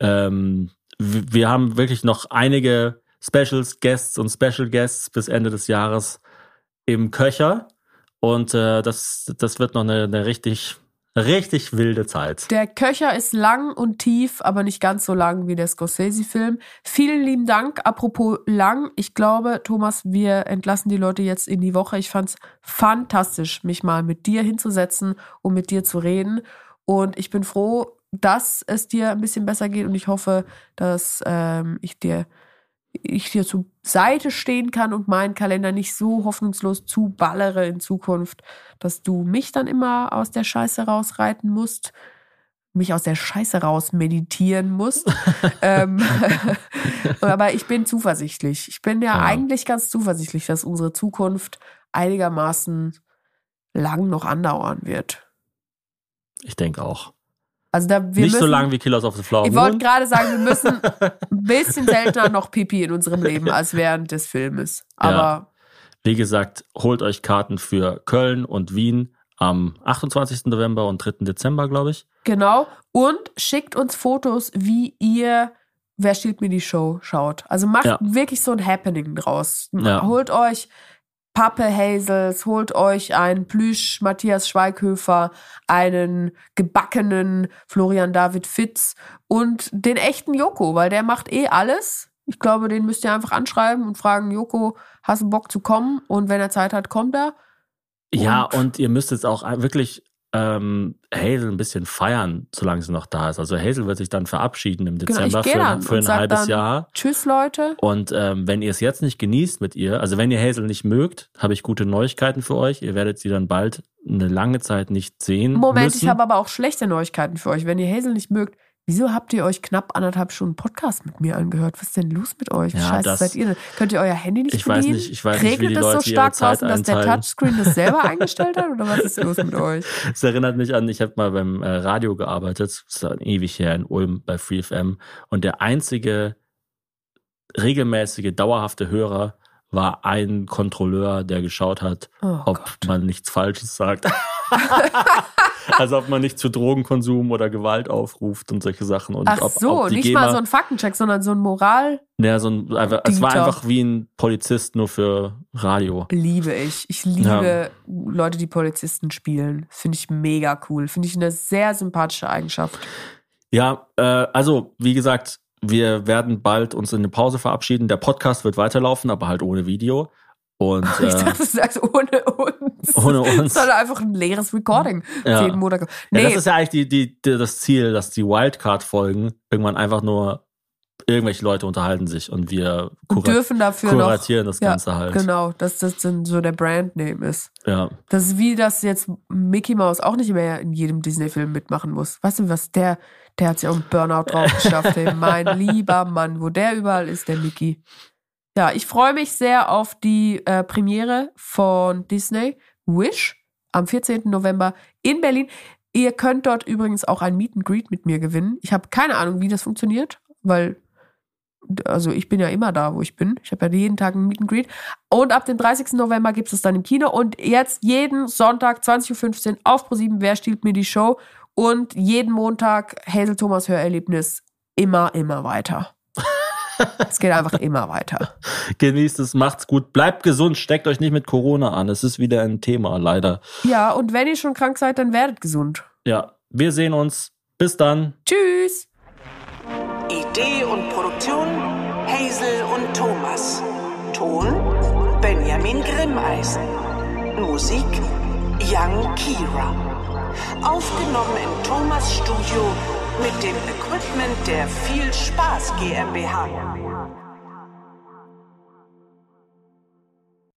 Ähm, wir haben wirklich noch einige Specials, Guests und Special Guests bis Ende des Jahres im Köcher. Und äh, das, das wird noch eine, eine richtig, richtig wilde Zeit. Der Köcher ist lang und tief, aber nicht ganz so lang wie der Scorsese-Film. Vielen lieben Dank. Apropos lang, ich glaube, Thomas, wir entlassen die Leute jetzt in die Woche. Ich fand's fantastisch, mich mal mit dir hinzusetzen und mit dir zu reden. Und ich bin froh, dass es dir ein bisschen besser geht und ich hoffe, dass ähm, ich dir ich dir zur Seite stehen kann und meinen Kalender nicht so hoffnungslos zuballere in Zukunft, dass du mich dann immer aus der Scheiße rausreiten musst, mich aus der Scheiße raus meditieren musst. ähm, aber ich bin zuversichtlich. Ich bin ja, Ja. eigentlich ganz zuversichtlich, dass unsere Zukunft einigermaßen lang noch andauern wird. Ich denke auch. Also da wir nicht so müssen, lang wie Killers of the Flower Ich wollte gerade sagen, wir müssen ein bisschen seltener noch Pipi in unserem Leben als während des Filmes. Aber Wie gesagt, holt euch Karten für Köln und Wien am 28. November und 3. Dezember, glaube ich. genau. Und schickt uns Fotos, wie ihr Wer stiehlt mir die Show schaut. Also macht Ja. wirklich so ein Happening draus. Ja. Holt euch Pappe Hazels, holt euch einen Plüsch Matthias Schweighöfer, einen gebackenen Florian David Fitz und den echten Joko, weil der macht eh alles. Ich glaube, den müsst ihr einfach anschreiben und fragen, Joko, hast du Bock zu kommen? Und wenn er Zeit hat, kommt er. Ja, Und- und ihr müsst jetzt auch wirklich ähm, Hazel ein bisschen feiern, solange sie noch da ist. Also Hazel wird sich dann verabschieden im Genau, Dezember gehe für, für ein halbes dann, Jahr. Tschüss, Leute. Und ähm, wenn ihr es jetzt nicht genießt mit ihr, also wenn ihr Hazel nicht mögt, habe ich gute Neuigkeiten für euch. Ihr werdet sie dann bald eine lange Zeit nicht sehen Moment, müssen. ich habe aber auch schlechte Neuigkeiten für euch. Wenn ihr Hazel nicht mögt, wieso habt ihr euch knapp anderthalb Stunden Podcast mit mir angehört? Was ist denn los mit euch? Wie Ja, scheiße das- seid ihr denn? Könnt ihr euer Handy nicht Ich weiß bedienen? nicht- ich weiß nicht, wie Regnet die es so Leute ihre stark draußen, dass der. Touchscreen das selber eingestellt hat? Oder was ist los mit euch? Es erinnert mich an, ich habe mal beim äh, Radio gearbeitet, das ist dann ewig her in Ulm bei FreeFM und der einzige regelmäßige, dauerhafte Hörer war ein Kontrolleur, der geschaut hat, Oh ob Gott. man nichts Falsches sagt. also ob man nicht zu Drogenkonsum oder Gewalt aufruft und solche Sachen. Und Ach ob, so, ob nicht GEMA, mal so ein Faktencheck, sondern so ein Moral ja, so ein, einfach, es war einfach wie ein Polizist nur für Radio. liebe ich. Ich liebe Leute, die Polizisten spielen. Finde ich mega cool. Finde ich eine sehr sympathische Eigenschaft. Ja, äh, also wie gesagt, wir werden bald uns in eine Pause verabschieden. Der Podcast wird weiterlaufen, aber halt ohne Video. Und Ich äh, dachte, du sagst ohne uns. Ohne uns. Sondern einfach ein leeres Recording. Ja. Jeden Monat. ja, Nee, das ist ja eigentlich die, die, die, das Ziel, dass die Wildcard-Folgen irgendwann einfach nur irgendwelche Leute unterhalten sich und wir kurat dürfen dafür noch. kuratieren das Ja, Ganze halt. Genau, dass das dann so der Brandname ist. Ja. Das ist wie, dass jetzt Mickey Mouse auch nicht mehr in jedem Disney-Film mitmachen muss. Weißt du, was der, der hat sich auch einen Burnout drauf geschafft, ey. Mein lieber Mann, wo der überall ist, der Mickey. Ja, ich freue mich sehr auf die äh, Premiere von Disney Wish am 14. November in Berlin. Ihr könnt dort übrigens auch ein Meet and Greet mit mir gewinnen. Ich habe keine Ahnung, wie das funktioniert, weil also ich bin ja immer da, wo ich bin. Ich habe ja jeden Tag ein Meet and Greet. Und ab dem 30. November gibt es dann im Kino. Und jetzt jeden Sonntag 20.15 Uhr auf ProSieben Wer stiehlt mir die Show? Und jeden Montag Hazel Thomas Hörerlebnis immer, immer weiter. Es geht einfach immer weiter. Genießt es, macht's gut, bleibt gesund, steckt euch nicht mit Corona an. Es ist wieder ein Thema, leider. Ja, und wenn ihr schon krank seid, dann werdet gesund. Ja, wir sehen uns. Bis dann. Tschüss! Idee und Produktion Hazel und Thomas. Ton Benjamin Grimmeisen. Musik Young Kira. Aufgenommen im Thomas Studio mit dem Equipment der Viel Spaß GmbH.